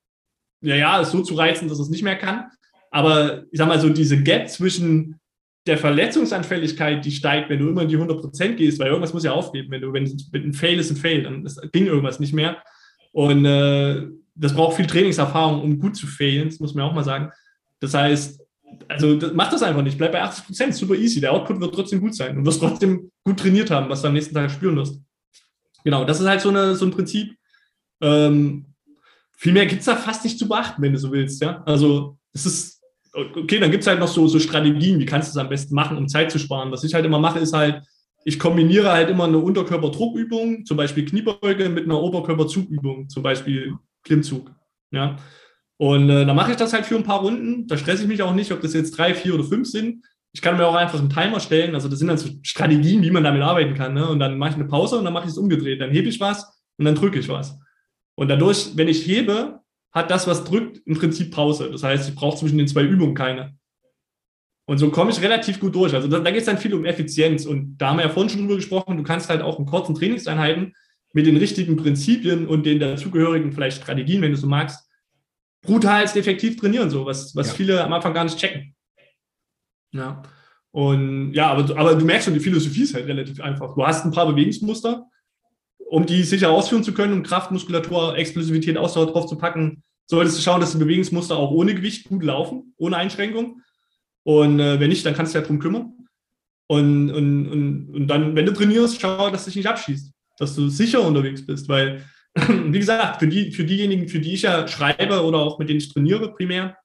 Speaker 2: ja, ja, so zu reizen, dass es nicht mehr kann. Aber ich sag mal so, diese Gap zwischen der Verletzungsanfälligkeit, die steigt, wenn du immer in die 100% gehst, weil irgendwas muss ja aufgeben. Wenn du, wenn ein Fail ist ein Fail, dann ging irgendwas nicht mehr. Und äh, das braucht viel Trainingserfahrung, um gut zu failen, das muss man auch mal sagen. Das heißt, also das, mach das einfach nicht, bleib bei 80 Prozent, super easy. Der Output wird trotzdem gut sein und wirst trotzdem gut trainiert haben, was du am nächsten Tag spüren wirst. Genau, das ist halt so, eine, so ein Prinzip. Ähm, viel mehr gibt es da fast nicht zu beachten, wenn du so willst. Ja? Also es ist, okay, dann gibt es halt noch so, so Strategien, wie kannst du es am besten machen, um Zeit zu sparen. Was ich halt immer mache, ist halt, ich kombiniere halt immer eine Unterkörperdruckübung, zum Beispiel Kniebeuge, mit einer Oberkörperzugübung, zum Beispiel Klimmzug. Ja. Und äh, dann mache ich das halt für ein paar Runden. Da stresse ich mich auch nicht, ob das jetzt drei, vier oder fünf sind. Ich kann mir auch einfach einen Timer stellen. Also das sind dann so Strategien, wie man damit arbeiten kann. Ne? Und dann mache ich eine Pause und dann mache ich es umgedreht. Dann hebe ich was und dann drücke ich was. Und dadurch, wenn ich hebe, hat das, was drückt, im Prinzip Pause. Das heißt, ich brauche zwischen den zwei Übungen keine. Und so komme ich relativ gut durch. Also da, da geht es dann viel um Effizienz. Und da haben wir ja vorhin schon drüber gesprochen, du kannst halt auch in kurzen Trainingseinheiten mit den richtigen Prinzipien und den dazugehörigen vielleicht Strategien, wenn du so magst, brutalst effektiv trainieren, so was, was ja. viele am Anfang gar nicht checken. Ja. Und ja, aber, aber du merkst schon, die Philosophie ist halt relativ einfach. Du hast ein paar Bewegungsmuster, um die sicher ausführen zu können, um Kraft, Muskulatur, Explosivität, Ausdauer drauf zu packen, solltest du schauen, dass die Bewegungsmuster auch ohne Gewicht gut laufen, ohne Einschränkung. Und äh, wenn nicht, dann kannst du ja drum kümmern. Und, und, und, und dann, wenn du trainierst, schau, dass du dich nicht abschießt, dass du sicher unterwegs bist, weil wie gesagt, für, die, für diejenigen, für die ich ja schreibe oder auch mit denen ich trainiere primär,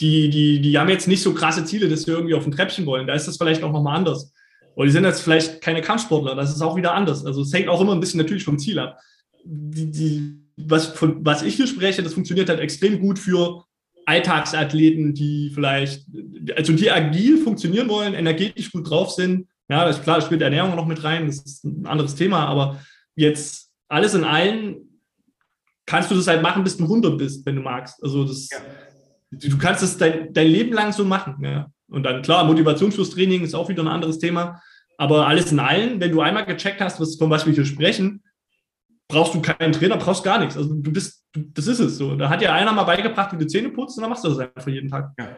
Speaker 2: die, die, die haben jetzt nicht so krasse Ziele, dass sie irgendwie auf ein Treppchen wollen. Da ist das vielleicht auch nochmal anders. Oder die sind jetzt vielleicht keine Kampfsportler, das ist auch wieder anders. Also es hängt auch immer ein bisschen natürlich vom Ziel ab. Die, die, was, von, was ich hier spreche, das funktioniert halt extrem gut für Alltagsathleten, die vielleicht, also die agil funktionieren wollen, energetisch gut drauf sind. Ja, das ist klar, da spielt Ernährung noch mit rein, das ist ein anderes Thema, aber jetzt alles in allem kannst du das halt machen, bis du 100 bist, wenn du magst. Also das, ja. du kannst es dein, dein Leben lang so machen. Ja. Und dann klar, Motivation fürs Training ist auch wieder ein anderes Thema. Aber alles in allem, wenn du einmal gecheckt hast, was, von was wir hier sprechen, brauchst du keinen Trainer, brauchst gar nichts. Also du bist, das ist es so. Da hat dir einer mal beigebracht, wie du Zähne putzt und dann machst du das einfach jeden Tag. Ja.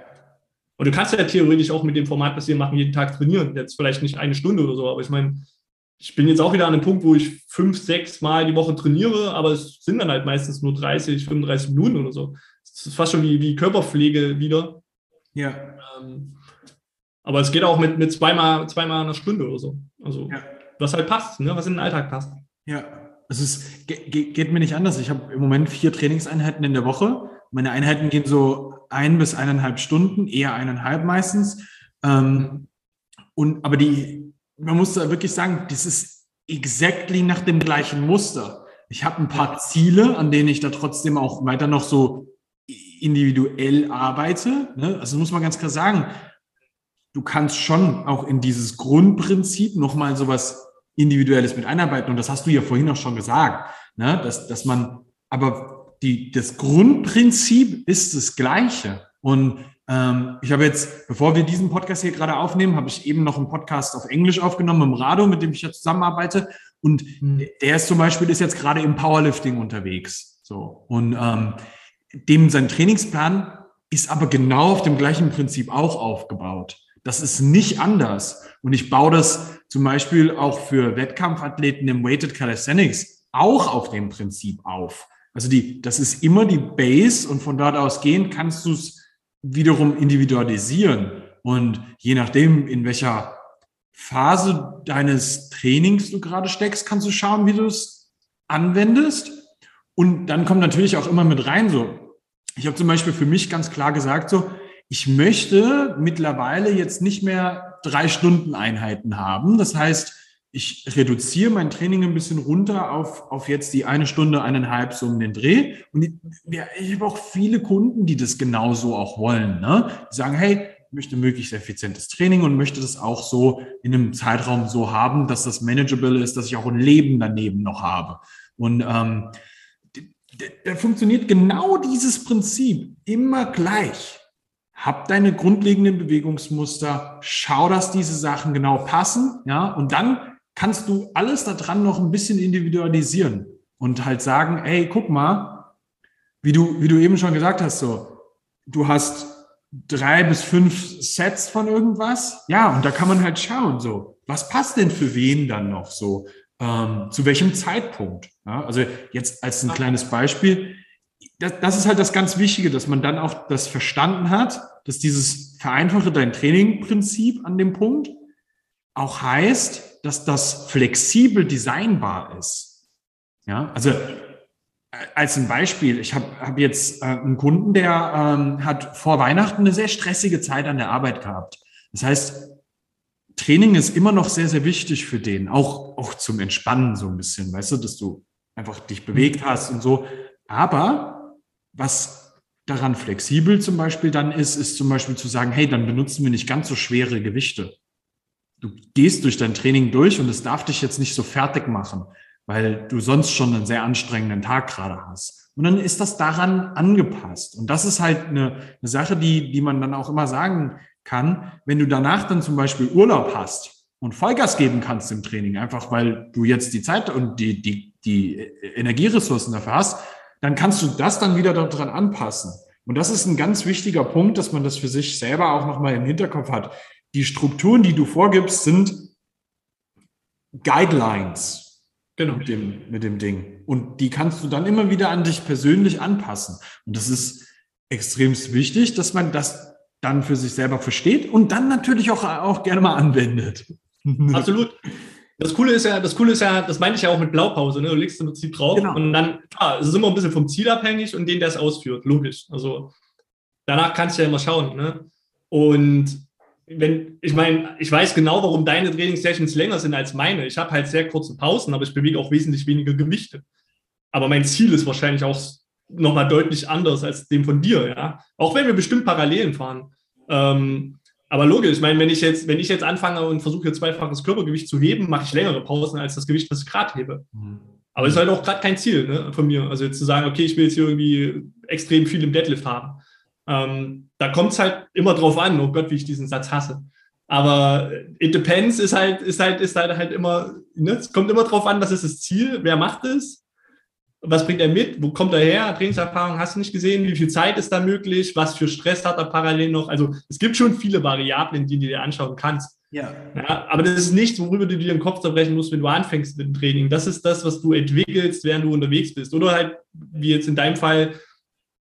Speaker 2: Und du kannst ja theoretisch auch mit dem Format, was wir machen, jeden Tag trainieren. Jetzt vielleicht nicht eine Stunde oder so, aber ich meine, ich bin jetzt auch wieder an einem Punkt, wo ich fünf, sechs Mal die Woche trainiere, aber es sind dann halt meistens nur 30, 35 Minuten oder so. Das ist fast schon wie, wie Körperpflege wieder. Ja. Ähm, aber es geht auch mit, mit zweimal, zweimal einer Stunde oder so. Also, ja. was halt passt, ne? was in den Alltag passt.
Speaker 1: Ja, es ist, geht, geht mir nicht anders. Ich habe im Moment vier Trainingseinheiten in der Woche. Meine Einheiten gehen so ein bis eineinhalb Stunden, eher eineinhalb meistens. Ähm, und, aber die, man muss da wirklich sagen, das ist exactly nach dem gleichen Muster. Ich habe ein paar Ziele, an denen ich da trotzdem auch weiter noch so individuell arbeite. Ne? Also muss man ganz klar sagen, du kannst schon auch in dieses Grundprinzip nochmal sowas Individuelles mit einarbeiten. Und das hast du ja vorhin auch schon gesagt, ne? dass, dass man, aber die, das Grundprinzip ist das gleiche. Und ähm, ich habe jetzt, bevor wir diesen Podcast hier gerade aufnehmen, habe ich eben noch einen Podcast auf Englisch aufgenommen im Rado, mit dem ich ja zusammenarbeite. Und hm. der ist zum Beispiel ist jetzt gerade im Powerlifting unterwegs. So. Und ähm, dem sein Trainingsplan ist aber genau auf dem gleichen Prinzip auch aufgebaut. Das ist nicht anders. Und ich baue das zum Beispiel auch für Wettkampfathleten im Weighted Calisthenics auch auf dem Prinzip auf. Also die, das ist immer die Base und von dort ausgehend kannst du es wiederum individualisieren. Und je nachdem, in welcher Phase deines Trainings du gerade steckst, kannst du schauen, wie du es anwendest. Und dann kommt natürlich auch immer mit rein so. Ich habe zum Beispiel für mich ganz klar gesagt so, ich möchte mittlerweile jetzt nicht mehr drei Stunden Einheiten haben. Das heißt, ich reduziere mein Training ein bisschen runter auf, auf jetzt die eine Stunde, eineinhalb so um den Dreh. Und ich, ich habe auch viele Kunden, die das genauso auch wollen. Ne? Die sagen, hey, ich möchte möglichst effizientes Training und möchte das auch so in einem Zeitraum so haben, dass das manageable ist, dass ich auch ein Leben daneben noch habe. Und ähm, da funktioniert genau dieses Prinzip immer gleich. hab deine grundlegenden Bewegungsmuster, schau, dass diese Sachen genau passen, ja, und dann kannst du alles daran noch ein bisschen individualisieren und halt sagen, ey, guck mal, wie du, wie du eben schon gesagt hast, so, du hast drei bis fünf Sets von irgendwas, ja, und da kann man halt schauen, so, was passt denn für wen dann noch so, ähm, zu welchem Zeitpunkt, ja, also jetzt als ein kleines Beispiel, das, das ist halt das ganz Wichtige, dass man dann auch das verstanden hat, dass dieses vereinfache dein Training-Prinzip an dem Punkt auch heißt, dass das flexibel designbar ist. Ja, also äh, als ein Beispiel, ich habe hab jetzt äh, einen Kunden, der ähm, hat vor Weihnachten eine sehr stressige Zeit an der Arbeit gehabt. Das heißt, Training ist immer noch sehr, sehr wichtig für den, auch, auch zum Entspannen so ein bisschen, weißt du, dass du einfach dich bewegt hast und so. Aber was daran flexibel zum Beispiel dann ist, ist zum Beispiel zu sagen, hey, dann benutzen wir nicht ganz so schwere Gewichte. Du gehst durch dein Training durch und es darf dich jetzt nicht so fertig machen, weil du sonst schon einen sehr anstrengenden Tag gerade hast. Und dann ist das daran angepasst. Und das ist halt eine, eine Sache, die, die man dann auch immer sagen kann, wenn du danach dann zum Beispiel Urlaub hast und Vollgas geben kannst im Training, einfach weil du jetzt die Zeit und die, die, die Energieressourcen dafür hast, dann kannst du das dann wieder daran anpassen. Und das ist ein ganz wichtiger Punkt, dass man das für sich selber auch nochmal im Hinterkopf hat. Die Strukturen, die du vorgibst, sind Guidelines genau. mit, dem, mit dem Ding. Und die kannst du dann immer wieder an dich persönlich anpassen. Und das ist extrem wichtig, dass man das dann für sich selber versteht und dann natürlich auch, auch gerne mal anwendet.
Speaker 2: Absolut. Das Coole ist ja, das Coole ist ja, das meine ich ja auch mit Blaupause, ne? Du legst im Prinzip drauf genau. und dann, klar, es ist immer ein bisschen vom Ziel abhängig und den, der es ausführt, logisch. Also danach kannst du ja immer schauen, ne? Und wenn, ich meine, ich weiß genau, warum deine Trainingssessions länger sind als meine. Ich habe halt sehr kurze Pausen, aber ich bewege auch wesentlich weniger Gewichte. Aber mein Ziel ist wahrscheinlich auch nochmal deutlich anders als dem von dir, ja. Auch wenn wir bestimmt Parallelen fahren. Ähm, aber logisch, ich meine, wenn ich jetzt, wenn ich jetzt anfange und versuche, zweifaches Körpergewicht zu heben, mache ich längere Pausen als das Gewicht, was ich gerade hebe. Mhm. Aber es ist halt auch gerade kein Ziel ne, von mir. Also jetzt zu sagen, okay, ich will jetzt hier irgendwie extrem viel im Deadlift haben. Ähm, da kommt es halt immer drauf an, oh Gott, wie ich diesen Satz hasse. Aber it depends ist halt, ist halt, ist halt, halt immer, ne, es kommt immer drauf an, was ist das Ziel, wer macht es was bringt er mit? Wo kommt er her? Trainingserfahrung hast du nicht gesehen? Wie viel Zeit ist da möglich? Was für Stress hat er parallel noch? Also es gibt schon viele Variablen, die du dir anschauen kannst. Ja. ja. Aber das ist nichts, worüber du dir den Kopf zerbrechen musst, wenn du anfängst mit dem Training. Das ist das, was du entwickelst, während du unterwegs bist. Oder halt, wie jetzt in deinem Fall,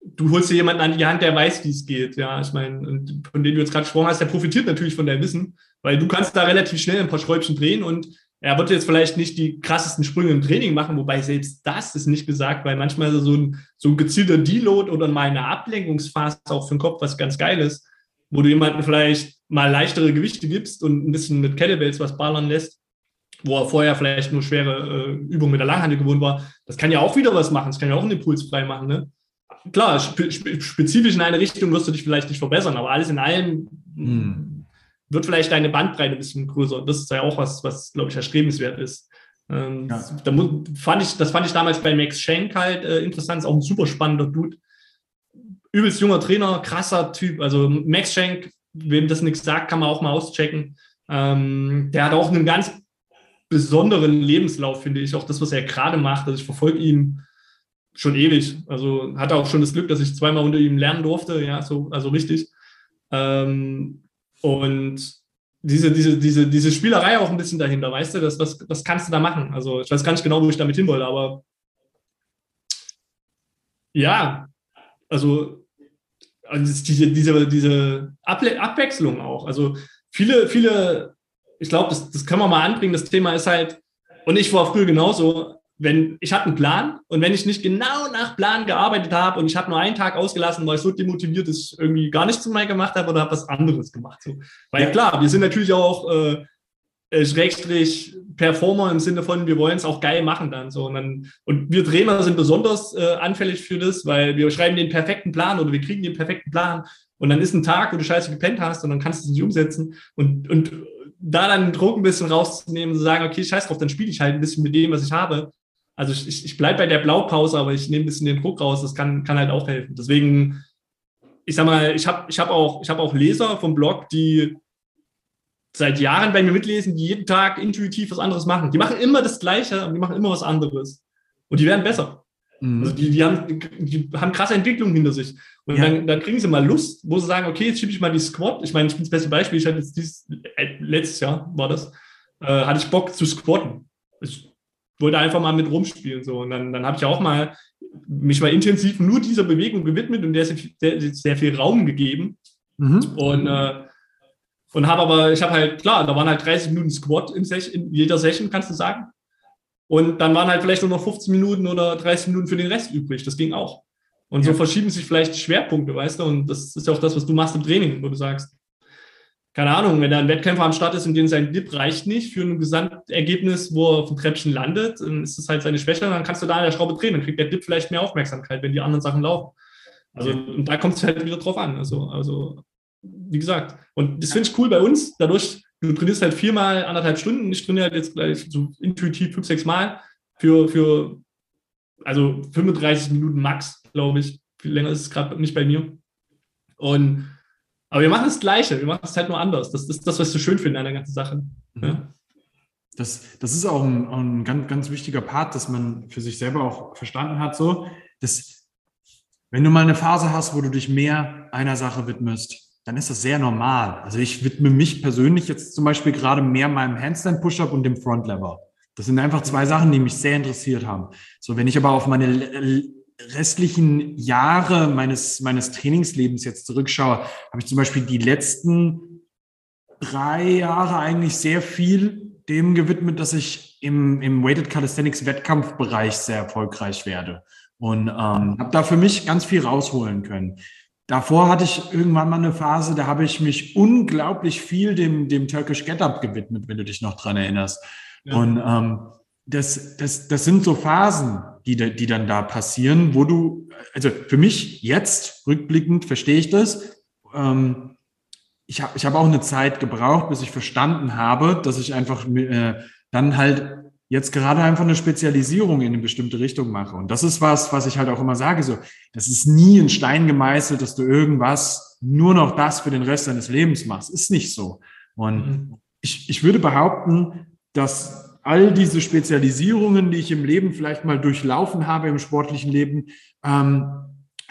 Speaker 2: du holst dir jemanden an die Hand, der weiß, wie es geht. Ja, ich meine, von dem du jetzt gerade gesprochen hast, der profitiert natürlich von deinem Wissen, weil du kannst da relativ schnell ein paar Schräubchen drehen und er wird jetzt vielleicht nicht die krassesten Sprünge im Training machen, wobei selbst das ist nicht gesagt, weil manchmal so ein, so ein gezielter Deload oder mal eine Ablenkungsphase auch für den Kopf was ganz geil ist, wo du jemanden vielleicht mal leichtere Gewichte gibst und ein bisschen mit Kettlebells was ballern lässt, wo er vorher vielleicht nur schwere äh, Übungen mit der Langhand gewohnt war. Das kann ja auch wieder was machen, das kann ja auch einen Impuls frei machen. Ne? Klar, spe spezifisch in eine Richtung wirst du dich vielleicht nicht verbessern, aber alles in allem hm wird vielleicht deine Bandbreite ein bisschen größer. Das ist ja auch was, was glaube ich, erstrebenswert ist. Ähm, ja. da fand ich, das fand ich damals bei Max Schenk halt äh, interessant, ist auch ein super spannender Dude. Übelst junger Trainer, krasser Typ. Also Max Schenk, wem das nichts sagt, kann man auch mal auschecken. Ähm, der hat auch einen ganz besonderen Lebenslauf, finde ich. Auch das, was er gerade macht. Also ich verfolge ihn schon ewig. Also hatte auch schon das Glück, dass ich zweimal unter ihm lernen durfte. Ja, so, also richtig. Ähm, und diese, diese, diese, diese Spielerei auch ein bisschen dahinter, weißt du, das, was, was kannst du da machen? Also ich weiß gar nicht genau, wo ich damit hin wollte, aber ja, also, also diese, diese, diese Abwechslung auch. Also viele, viele, ich glaube, das, das können wir mal anbringen. Das Thema ist halt, und ich war früher genauso, wenn ich hatte einen Plan und wenn ich nicht genau nach Plan gearbeitet habe und ich habe nur einen Tag ausgelassen, weil ich so demotiviert, dass ich irgendwie gar nichts mehr gemacht habe oder habe was anderes gemacht. So. Weil ja. klar, wir sind natürlich auch äh, äh, Schrägstrich Performer im Sinne von, wir wollen es auch geil machen dann so. Und, dann, und wir Trainer sind besonders äh, anfällig für das, weil wir schreiben den perfekten Plan oder wir kriegen den perfekten Plan und dann ist ein Tag, wo du scheiße gepennt hast und dann kannst du es nicht umsetzen und, und da dann den Druck ein bisschen rauszunehmen, zu sagen, okay, scheiß drauf, dann spiele ich halt ein bisschen mit dem, was ich habe also ich, ich bleibe bei der Blaupause, aber ich nehme ein bisschen den Druck raus, das kann, kann halt auch helfen. Deswegen ich sag mal, ich habe ich hab auch, hab auch Leser vom Blog, die seit Jahren bei mir mitlesen, die jeden Tag intuitiv was anderes machen. Die machen immer das Gleiche, aber die machen immer was anderes. Und die werden besser. Mhm. Also die, die, haben, die haben krasse Entwicklungen hinter sich. Und ja. dann, dann, kriegen sie mal Lust, wo sie sagen, okay, jetzt schiebe ich mal die Squat. Ich meine, ich bin das beste Beispiel. Ich hatte jetzt dieses, äh, letztes Jahr war das, äh, hatte ich Bock zu squatten. Ich wollte einfach mal mit rumspielen. So. Und dann, dann habe ich auch mal mich mal intensiv nur dieser Bewegung gewidmet und der ist sehr, sehr viel Raum gegeben. Mhm. Und, äh, und habe aber, ich habe halt, klar, da waren halt 30 Minuten Squat in, in, jeder Session, kannst du sagen. Und dann waren halt vielleicht nur noch 15 Minuten oder 30 Minuten für den Rest übrig. Das ging auch. Und ja. so verschieben sich vielleicht Schwerpunkte, weißt du? Und das ist ja auch das, was du machst im Training, wo du sagst, keine Ahnung, wenn da ein Wettkämpfer am Start ist und den sein Dip reicht nicht für ein Gesamtergebnis, wo er auf dem Treppchen landet, dann ist das halt seine Schwäche, dann kannst du da an der Schraube drehen, dann kriegt der Dip vielleicht mehr Aufmerksamkeit, wenn die anderen Sachen laufen. Also, und da kommt es halt wieder drauf an. Also, also, wie gesagt, und das finde ich cool bei uns, dadurch, du trainierst halt viermal anderthalb Stunden, ich trainiere halt jetzt gleich so intuitiv fünf, sechs Mal für, für also 35 Minuten max, glaube ich. Viel länger ist es gerade nicht bei mir. Und aber wir machen das Gleiche, wir machen es halt nur anders. Das ist das, was ich so schön finde an der ganzen Sache. Mhm. Ja?
Speaker 1: Das, das ist auch ein, ein, ganz, ganz wichtiger Part, dass man für sich selber auch verstanden hat. So, dass, wenn du mal eine Phase hast, wo du dich mehr einer Sache widmest, dann ist das sehr normal. Also ich widme mich persönlich jetzt zum Beispiel gerade mehr meinem Handstand Push-Up und dem Front Lever. Das sind einfach zwei Sachen, die mich sehr interessiert haben. So, wenn ich aber auf meine restlichen Jahre meines, meines Trainingslebens jetzt zurückschaue, habe ich zum Beispiel die letzten drei Jahre eigentlich sehr viel dem gewidmet, dass ich im, im Weighted Calisthenics Wettkampfbereich sehr erfolgreich werde. Und ähm, habe da für mich ganz viel rausholen können. Davor hatte ich irgendwann mal eine Phase, da habe ich mich unglaublich viel dem, dem Turkish Get Up gewidmet, wenn du dich noch dran erinnerst. Ja. Und ähm, das, das, das sind so Phasen, die, die dann da passieren, wo du, also für mich jetzt, rückblickend, verstehe ich das. Ähm, ich habe ich hab auch eine Zeit gebraucht, bis ich verstanden habe, dass ich einfach äh, dann halt jetzt gerade einfach eine Spezialisierung in eine bestimmte Richtung mache. Und das ist was, was ich halt auch immer sage, so, das ist nie in Stein gemeißelt, dass du irgendwas nur noch das für den Rest deines Lebens machst. Ist nicht so. Und mhm. ich, ich würde behaupten, dass all diese Spezialisierungen, die ich im Leben vielleicht mal durchlaufen habe, im sportlichen Leben, ähm,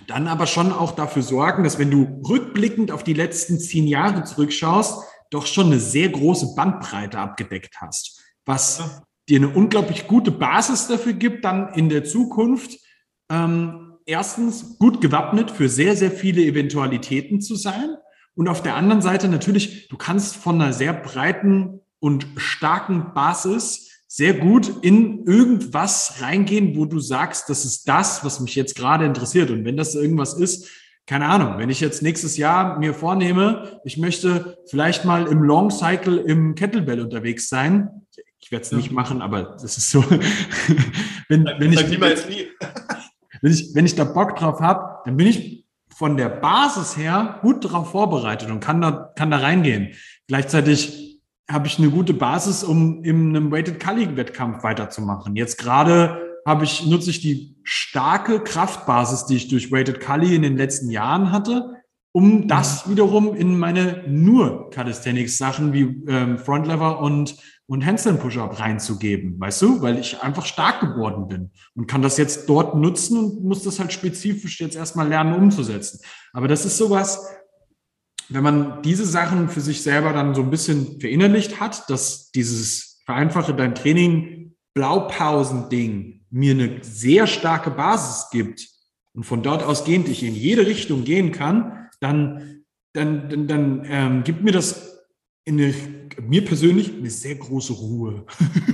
Speaker 1: dann aber schon auch dafür sorgen, dass wenn du rückblickend auf die letzten zehn Jahre zurückschaust, doch schon eine sehr große Bandbreite abgedeckt hast, was ja. dir eine unglaublich gute Basis dafür gibt, dann in der Zukunft ähm, erstens gut gewappnet für sehr, sehr viele Eventualitäten zu sein. Und auf der anderen Seite natürlich, du kannst von einer sehr breiten und starken Basis sehr gut in irgendwas reingehen, wo du sagst, das ist das, was mich jetzt gerade interessiert. Und wenn das irgendwas ist, keine Ahnung, wenn ich jetzt nächstes Jahr mir vornehme, ich möchte vielleicht mal im Long Cycle im Kettlebell unterwegs sein. Ich werde es nicht machen, aber das ist so. wenn, wenn, ich, wenn, ich, wenn ich da Bock drauf habe, dann bin ich von der Basis her gut darauf vorbereitet und kann da, kann da reingehen. Gleichzeitig habe ich eine gute Basis, um in einem Weighted Culling Wettkampf weiterzumachen. Jetzt gerade habe ich, nutze ich die starke Kraftbasis, die ich durch Weighted Cully in den letzten Jahren hatte, um das wiederum in meine nur Calisthenics Sachen wie ähm, Front Lever und und Handstand Push-Up reinzugeben, weißt du, weil ich einfach stark geworden bin und kann das jetzt dort nutzen und muss das halt spezifisch jetzt erstmal lernen umzusetzen. Aber das ist sowas, wenn man diese Sachen für sich selber dann so ein bisschen verinnerlicht hat, dass dieses vereinfache dein Training Blaupausen-Ding mir eine sehr starke Basis gibt und von dort ausgehend ich in jede Richtung gehen kann, dann, dann, dann, dann ähm, gibt mir das eine, mir persönlich eine sehr große Ruhe.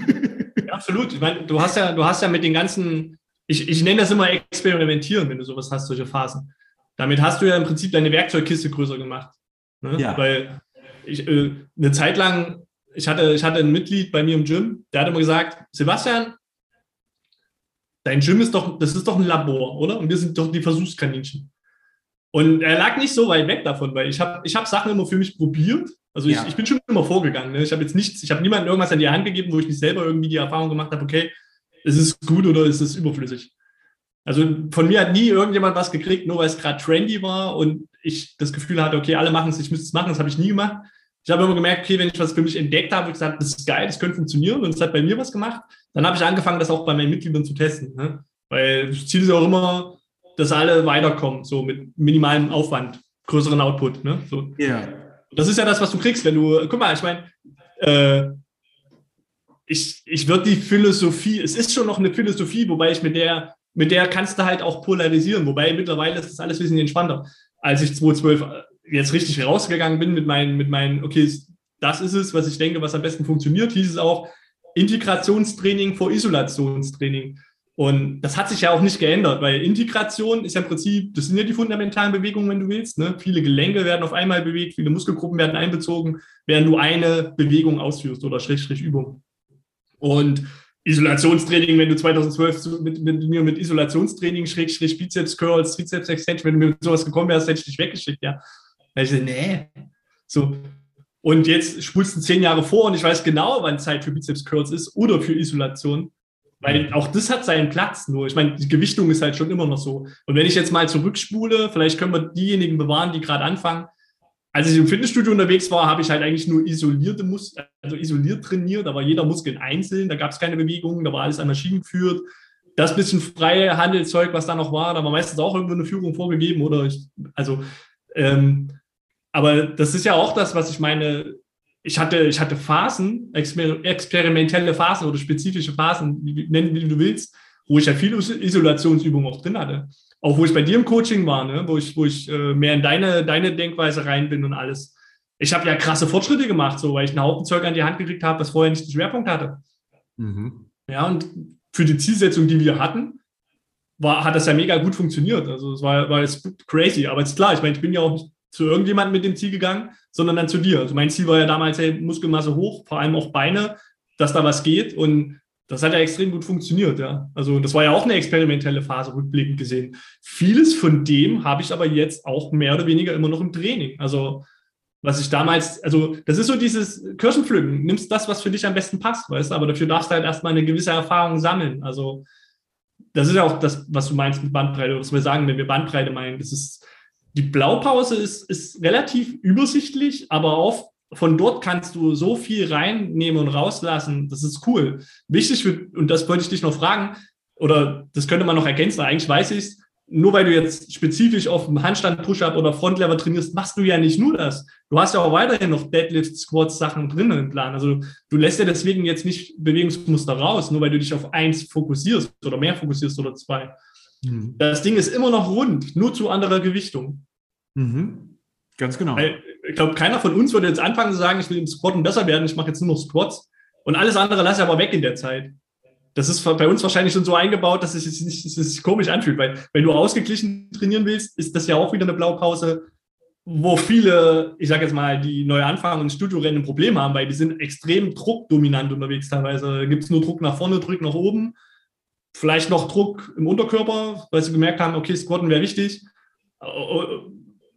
Speaker 2: Absolut. Ich meine, du hast ja, du hast ja mit den ganzen, ich, ich nenne das immer experimentieren, wenn du sowas hast, solche Phasen. Damit hast du ja im Prinzip deine Werkzeugkiste größer gemacht. Ne? Ja. Weil ich, äh, eine Zeit lang, ich hatte, ich hatte ein Mitglied bei mir im Gym, der hat immer gesagt, Sebastian, dein Gym ist doch, das ist doch ein Labor, oder? Und wir sind doch die Versuchskaninchen. Und er lag nicht so weit weg davon, weil ich habe ich hab Sachen immer für mich probiert. Also ich, ja. ich bin schon immer vorgegangen. Ne? Ich habe jetzt nichts, ich habe niemandem irgendwas an die Hand gegeben, wo ich nicht selber irgendwie die Erfahrung gemacht habe, okay, ist es gut oder ist es überflüssig? Also von mir hat nie irgendjemand was gekriegt, nur weil es gerade trendy war und ich das Gefühl hatte, okay, alle machen es, ich müsste es machen, das habe ich nie gemacht. Ich habe immer gemerkt, okay, wenn ich was für mich entdeckt habe, ich gesagt, das ist geil, das könnte funktionieren und es hat bei mir was gemacht, dann habe ich angefangen, das auch bei meinen Mitgliedern zu testen. Ne? Weil das Ziel ist auch immer, dass alle weiterkommen, so mit minimalem Aufwand, größeren Output. Ne? So.
Speaker 1: Ja.
Speaker 2: Das ist ja das, was du kriegst, wenn du, guck mal, ich meine, äh, ich, ich würde die Philosophie, es ist schon noch eine Philosophie, wobei ich mit der, mit der kannst du halt auch polarisieren, wobei mittlerweile ist das alles ein bisschen entspannter. Als ich 2012 jetzt richtig rausgegangen bin mit meinen, mit meinen, okay, das ist es, was ich denke, was am besten funktioniert, hieß es auch Integrationstraining vor Isolationstraining. Und das hat sich ja auch nicht geändert, weil Integration ist ja im Prinzip, das sind ja die fundamentalen Bewegungen, wenn du willst. Ne? Viele Gelenke werden auf einmal bewegt, viele Muskelgruppen werden einbezogen, während du eine Bewegung ausführst oder Schrägstrich Übung. Und Isolationstraining, wenn du 2012 mit, mit mir mit Isolationstraining, Schrägstrich Bizeps Curls, Trizeps Extension, wenn du mit sowas gekommen wärst, hätte ich dich weggeschickt, ja. Da ich so, nee. So. Und jetzt spulst du zehn Jahre vor und ich weiß genau, wann Zeit für Bizeps Curls ist oder für Isolation. Weil auch das hat seinen Platz nur. Ich meine, die Gewichtung ist halt schon immer noch so. Und wenn ich jetzt mal zurückspule, vielleicht können wir diejenigen bewahren, die gerade anfangen. Als ich im Fitnessstudio unterwegs war, habe ich halt eigentlich nur isolierte Muskeln, also isoliert trainiert. Da war jeder Muskel einzeln, da gab es keine Bewegungen, da war alles an Maschinen geführt. Das bisschen freie Handelszeug, was da noch war, da war meistens auch irgendwo eine Führung vorgegeben oder ich, also ähm, aber das ist ja auch das, was ich meine. Ich hatte, ich hatte Phasen, exper experimentelle Phasen oder spezifische Phasen, nennen wie du willst, wo ich ja viele Isolationsübungen auch drin hatte. Auch wo ich bei dir im Coaching war, ne? wo ich, wo ich äh, mehr in deine, deine Denkweise rein bin und alles. Ich habe ja krasse Fortschritte gemacht, so weil ich einen Haufen Zeug an die Hand gekriegt habe, was vorher nicht den Schwerpunkt hatte. Mhm. Ja, und für die Zielsetzung, die wir hatten, war, hat das ja mega gut funktioniert. Also es war, war jetzt crazy. Aber ist klar, ich meine, ich bin ja auch nicht zu irgendjemandem mit dem Ziel gegangen, sondern dann zu dir. Also mein Ziel war ja damals, hey, Muskelmasse hoch, vor allem auch Beine, dass da was geht. Und das hat ja extrem gut funktioniert, ja. Also das war ja auch eine experimentelle Phase, rückblickend gesehen. Vieles von dem habe ich aber jetzt auch mehr oder weniger immer noch im Training. Also was ich damals, also das ist so dieses Kirschenpflücken, nimmst das, was für dich am besten passt, weißt du, aber dafür darfst du halt erstmal eine gewisse Erfahrung sammeln. Also das ist ja auch das, was du meinst mit Bandbreite, was wir sagen, wenn wir Bandbreite meinen. Das ist, die Blaupause ist, ist relativ übersichtlich, aber oft von dort kannst du so viel reinnehmen und rauslassen. Das ist cool. Wichtig, für, und das wollte ich dich noch fragen, oder das könnte man noch ergänzen, eigentlich weiß ich es, nur weil du jetzt spezifisch auf dem Handstand, Push-Up oder Frontlever trainierst, machst du ja nicht nur das. Du hast ja auch weiterhin noch Deadlift, Squats, Sachen drin im Plan. Also du lässt ja deswegen jetzt nicht Bewegungsmuster raus, nur weil du dich auf eins fokussierst oder mehr fokussierst oder zwei. Mhm. Das Ding ist immer noch rund, nur zu anderer Gewichtung.
Speaker 1: Mhm. Ganz genau.
Speaker 2: Weil, ich glaube, keiner von uns würde jetzt anfangen zu sagen, ich will im Squatten besser werden, ich mache jetzt nur noch Squats und alles andere lasse ich aber weg in der Zeit. Das ist bei uns wahrscheinlich schon so eingebaut, dass es sich komisch anfühlt, weil wenn du ausgeglichen trainieren willst, ist das ja auch wieder eine Blaupause, wo viele, ich sage jetzt mal, die neu anfangen und Studiorennen ein Problem haben, weil die sind extrem druckdominant unterwegs teilweise. Gibt es nur Druck nach vorne, Druck nach oben, vielleicht noch Druck im Unterkörper, weil sie gemerkt haben, okay, Squatten wäre wichtig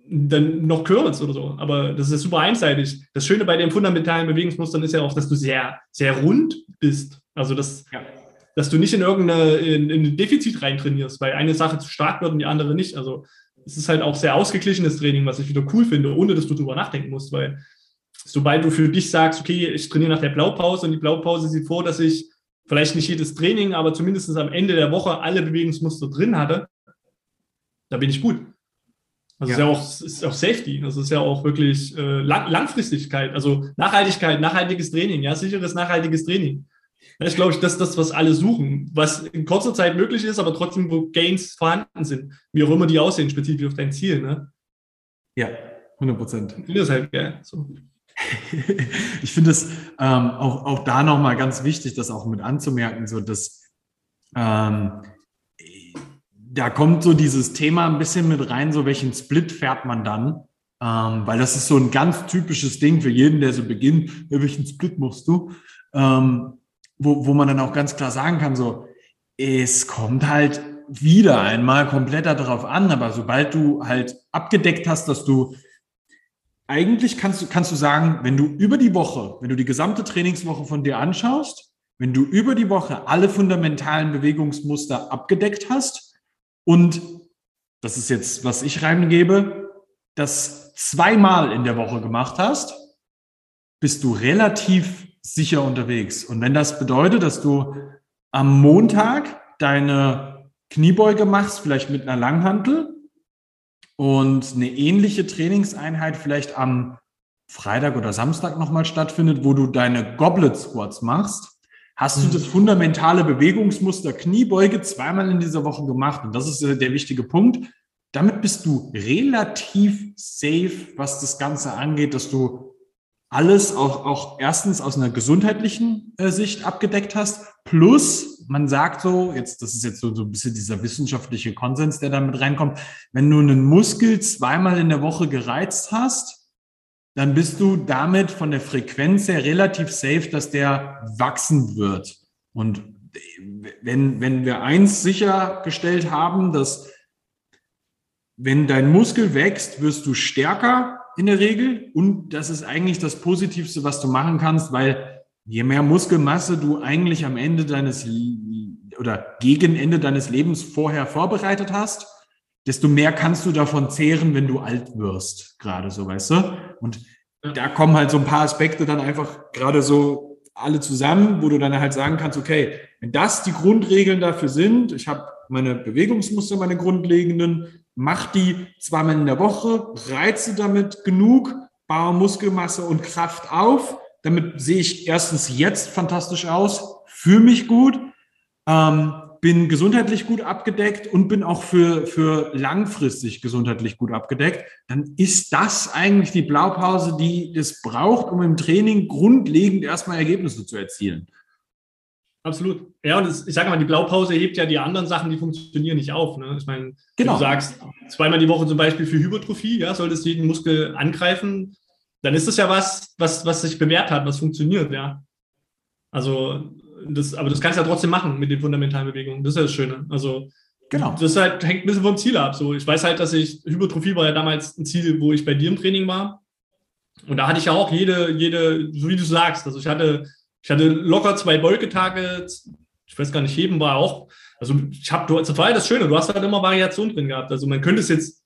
Speaker 2: dann noch Curls oder so. Aber das ist super einseitig. Das Schöne bei den fundamentalen Bewegungsmustern ist ja auch, dass du sehr, sehr rund bist. Also, dass, ja. dass du nicht in irgendeine in, in ein Defizit reintrainierst, weil eine Sache zu stark wird und die andere nicht. Also, es ist halt auch sehr ausgeglichenes Training, was ich wieder cool finde, ohne dass du drüber nachdenken musst, weil sobald du für dich sagst, okay, ich trainiere nach der Blaupause und die Blaupause sieht vor, dass ich vielleicht nicht jedes Training, aber zumindest am Ende der Woche alle Bewegungsmuster drin hatte, da bin ich gut. Also ja. ist ja auch, ist auch Safety, das ist ja auch wirklich äh, Lang Langfristigkeit, also Nachhaltigkeit, nachhaltiges Training, ja, sicheres, nachhaltiges Training. Das ist, glaube ich, das, das, was alle suchen, was in kurzer Zeit möglich ist, aber trotzdem, wo Gains vorhanden sind, wie auch immer die aussehen, spezifisch auf dein Ziel. Ne?
Speaker 1: Ja, 100 Prozent.
Speaker 2: Ich finde das halt geil. So.
Speaker 1: ich finde es ähm, auch, auch da nochmal ganz wichtig, das auch mit anzumerken, so dass ähm, da kommt so dieses Thema ein bisschen mit rein, so welchen Split fährt man dann? Ähm, weil das ist so ein ganz typisches Ding für jeden, der so beginnt, welchen Split machst du? Ähm, wo, wo man dann auch ganz klar sagen kann, so, es kommt halt wieder einmal komplett darauf an, aber sobald du halt abgedeckt hast, dass du eigentlich kannst du, kannst du sagen, wenn du über die Woche, wenn du die gesamte Trainingswoche von dir anschaust, wenn du über die Woche alle fundamentalen Bewegungsmuster abgedeckt hast, und das ist jetzt, was ich reingebe, das zweimal in der Woche gemacht hast, bist du relativ sicher unterwegs. Und wenn das bedeutet, dass du am Montag deine Kniebeuge machst, vielleicht mit einer Langhantel und eine ähnliche Trainingseinheit vielleicht am Freitag oder Samstag nochmal stattfindet, wo du deine Goblet Squats machst, hast du mhm. das fundamentale Bewegungsmuster Kniebeuge zweimal in dieser Woche gemacht. Und das ist der wichtige Punkt. Damit bist du relativ safe, was das Ganze angeht, dass du alles auch, auch erstens aus einer gesundheitlichen äh, Sicht abgedeckt hast, plus man sagt so, jetzt, das ist jetzt so, so ein bisschen dieser wissenschaftliche Konsens, der da mit reinkommt, wenn du einen Muskel zweimal in der Woche gereizt hast, dann bist du damit von der Frequenz her relativ safe, dass der wachsen wird. Und wenn, wenn wir eins sichergestellt haben, dass wenn dein Muskel wächst, wirst du stärker in der Regel. Und das ist eigentlich das Positivste, was du machen kannst, weil je mehr Muskelmasse du eigentlich am Ende deines oder gegen Ende deines Lebens vorher vorbereitet hast, desto mehr kannst du davon zehren, wenn du alt wirst, gerade so, weißt du? Und da kommen halt so ein paar Aspekte dann einfach gerade so alle zusammen, wo du dann halt sagen kannst, okay, wenn das die Grundregeln dafür sind, ich habe meine Bewegungsmuster, meine grundlegenden, mach die zweimal in der Woche, reize damit genug, baue Muskelmasse und Kraft auf. Damit sehe ich erstens jetzt fantastisch aus, fühle mich gut, ähm, bin gesundheitlich gut abgedeckt und bin auch für, für langfristig gesundheitlich gut abgedeckt, dann ist das eigentlich die Blaupause, die es braucht, um im Training grundlegend erstmal Ergebnisse zu erzielen.
Speaker 2: Absolut. Ja, und das, ich sage mal, die Blaupause hebt ja die anderen Sachen, die funktionieren, nicht auf. Ne? Ich meine, genau. du sagst, zweimal die Woche zum Beispiel für Hypertrophie, ja, solltest du jeden Muskel angreifen, dann ist das ja was, was, was sich bewährt hat, was funktioniert, ja. Also, das, aber das kannst du ja trotzdem machen mit den fundamentalen Bewegungen. Das ist ja das Schöne. Also, genau. das halt, hängt ein bisschen vom Ziel ab. So, ich weiß halt, dass ich, Hypertrophie war ja damals ein Ziel, wo ich bei dir im Training war. Und da hatte ich ja auch jede, jede, so wie du sagst, also ich hatte ich hatte locker zwei Beugetage, ich weiß gar nicht, heben war auch. Also ich habe, das war ja das Schöne, du hast halt immer Variation drin gehabt. Also man könnte es jetzt,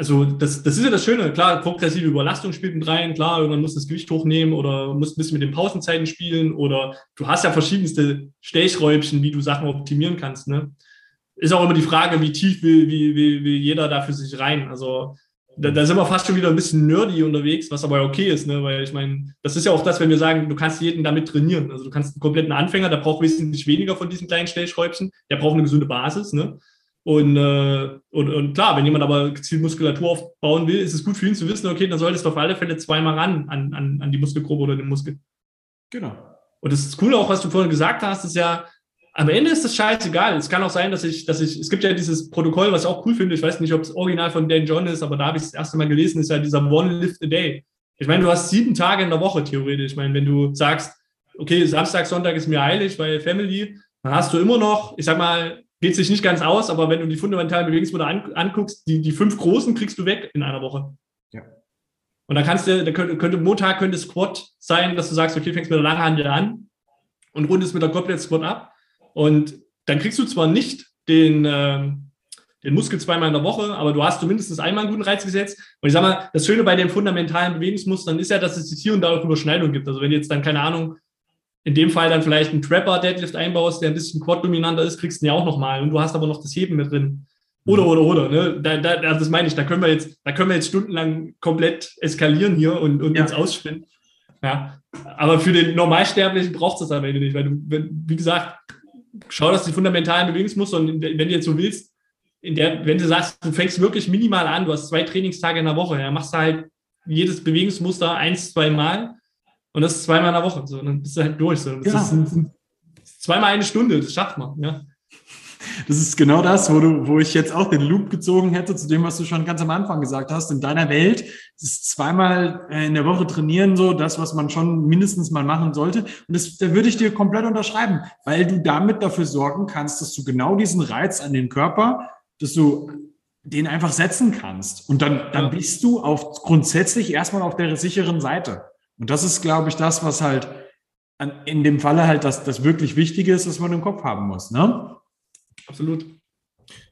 Speaker 2: also das, das ist ja das Schöne, klar, progressive Überlastung spielt mit rein, klar, man muss das Gewicht hochnehmen oder muss ein bisschen mit den Pausenzeiten spielen oder du hast ja verschiedenste Stellschräubchen, wie du Sachen optimieren kannst. Ne? Ist auch immer die Frage, wie tief will, wie, wie, will jeder da für sich rein. Also da, da, sind wir fast schon wieder ein bisschen nerdy unterwegs, was aber okay ist, ne? weil ich meine, das ist ja auch das, wenn wir sagen, du kannst jeden damit trainieren. Also du kannst einen kompletten Anfänger, der braucht wesentlich weniger von diesen kleinen Stellschräubchen, der braucht eine gesunde Basis. Ne? Und, äh, und, und klar, wenn jemand aber gezielt Muskulatur aufbauen will, ist es gut für ihn zu wissen, okay, dann solltest du auf alle Fälle zweimal ran an, an, an die Muskelgruppe oder den Muskel. Genau. Und das ist cool auch, was du vorhin gesagt hast, ist ja, am Ende ist das scheißegal. Es kann auch sein, dass ich, dass ich, es gibt ja dieses Protokoll, was ich auch cool finde. Ich weiß nicht, ob es original von Dan John ist, aber da habe ich es das erste Mal gelesen, ist ja dieser One Lift a Day. Ich meine, du hast sieben Tage in der Woche theoretisch. Ich meine, wenn du sagst, okay, Samstag, Sonntag ist mir heilig, weil Family, dann hast du immer noch, ich sag mal, geht sich nicht ganz aus, aber wenn du die fundamentalen Bewegungsmuster an, anguckst, die, die fünf großen kriegst du weg in einer Woche. Ja. Und dann kannst du, da könnte, könnte Montag könnte Squat sein, dass du sagst, okay, fängst mit der Langhandel an und rundest mit der Goblet Squat ab. Und dann kriegst du zwar nicht den, äh, den Muskel zweimal in der Woche, aber du hast zumindest einmal einen guten Reiz gesetzt. Und ich sag mal, das Schöne bei den fundamentalen Bewegungsmustern ist ja, dass es hier und da auch Überschneidungen gibt. Also wenn du jetzt dann, keine Ahnung, in dem Fall dann vielleicht einen Trapper-Deadlift einbaust, der ein bisschen quad-dominanter ist, kriegst du ihn ja auch nochmal. Und du hast aber noch das Heben mit drin. Oder, oder, oder. Ne? Da, da, das meine ich, da können wir jetzt, da können wir jetzt stundenlang komplett eskalieren hier und, und ja. uns ausspinnen. Ja. Aber für den Normalsterblichen braucht es das am Ende nicht, weil du, wenn, wie gesagt, schau, dass die fundamentalen Bewegungsmuster und wenn du jetzt so willst, in der, wenn du sagst, du fängst wirklich minimal an, du hast zwei Trainingstage in der Woche, ja, machst du halt jedes Bewegungsmuster eins, zweimal und das ist zweimal in der Woche. So, dann bist du halt durch. So. Das ja. ist zweimal eine Stunde, das schafft man. Ja.
Speaker 1: Das ist genau das, wo, du, wo ich jetzt auch den Loop gezogen hätte zu dem, was du schon ganz am Anfang gesagt hast. In deiner Welt ist zweimal äh, in der Woche trainieren so das, was man schon mindestens mal machen sollte. Und das, da würde ich dir komplett unterschreiben, weil du damit dafür sorgen kannst, dass du genau diesen Reiz an den Körper, dass du den einfach setzen kannst. Und dann, dann bist du auf, grundsätzlich erstmal auf der sicheren Seite. Und das ist, glaube ich, das, was halt in dem Falle halt das, das wirklich Wichtige ist, was man im Kopf haben muss. Ne?
Speaker 2: absolut.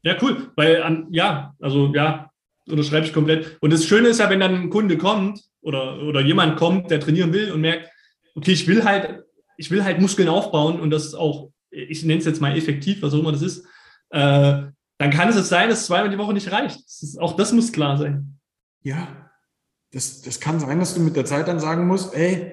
Speaker 2: Ja, cool. Weil, ja, also ja, unterschreibe ich komplett. Und das Schöne ist ja, wenn dann ein Kunde kommt oder, oder jemand kommt, der trainieren will und merkt, okay, ich will halt, ich will halt Muskeln aufbauen und das ist auch, ich nenne es jetzt mal effektiv, was auch immer das ist, äh, dann kann es sein, dass zweimal die Woche nicht reicht. Das ist, auch das muss klar sein.
Speaker 1: Ja, das, das kann sein, dass du mit der Zeit dann sagen musst, ey,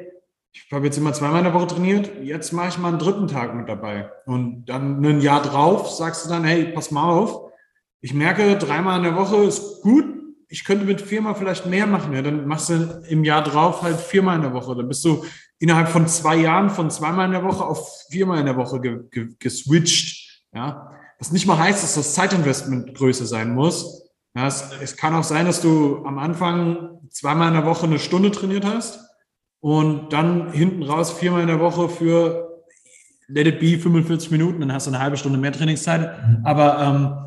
Speaker 1: ich habe jetzt immer zweimal in der Woche trainiert, jetzt mache ich mal einen dritten Tag mit dabei. Und dann ein Jahr drauf sagst du dann, hey, pass mal auf, ich merke, dreimal in der Woche ist gut, ich könnte mit viermal vielleicht mehr machen. Ja, dann machst du im Jahr drauf halt viermal in der Woche. Dann bist du innerhalb von zwei Jahren von zweimal in der Woche auf viermal in der Woche ge ge geswitcht. Ja, was nicht mal heißt, dass das Zeitinvestment größer sein muss. Ja, es, es kann auch sein, dass du am Anfang zweimal in der Woche eine Stunde trainiert hast und dann hinten raus viermal in der Woche für Let it be 45 Minuten, dann hast du eine halbe Stunde mehr Trainingszeit. Aber ähm,